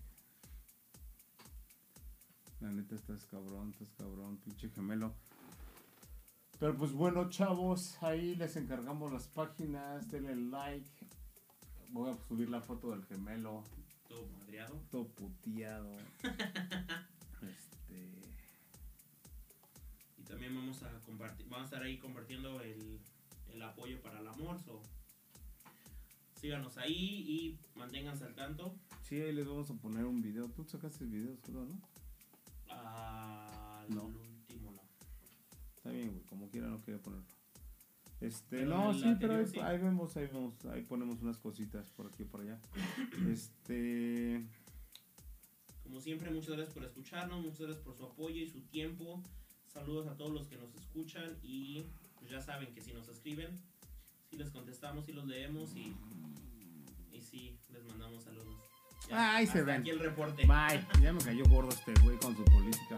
La neta estás cabrón, estás cabrón, pinche gemelo. Pero pues bueno, chavos, ahí les encargamos las páginas, denle like. Voy a subir la foto del gemelo, Todo madreado. todo puteado. también vamos a compartir. Vamos a estar ahí compartiendo el, el apoyo para el amor. so, síganos ahí y manténganse al tanto. Sí, ahí les vamos a poner un video. Tú sacaste videos, creo, ¿no? No. último no. Está bien, güey, como quiera no quería ponerlo. Este, Pero no, el sí, pero ahí, anterior sí. ahí vemos, ahí vemos, ahí ponemos unas cositas por aquí y por allá. Este, Como siempre, muchas gracias por escucharnos, muchas gracias por su apoyo y su tiempo. Saludos a todos los que nos escuchan y pues ya saben que si nos escriben, si les contestamos, si los leemos y, y sí les mandamos saludos. Ahí se ven. Aquí el reporte. bye. Ya me cayó gordo este güey con su política.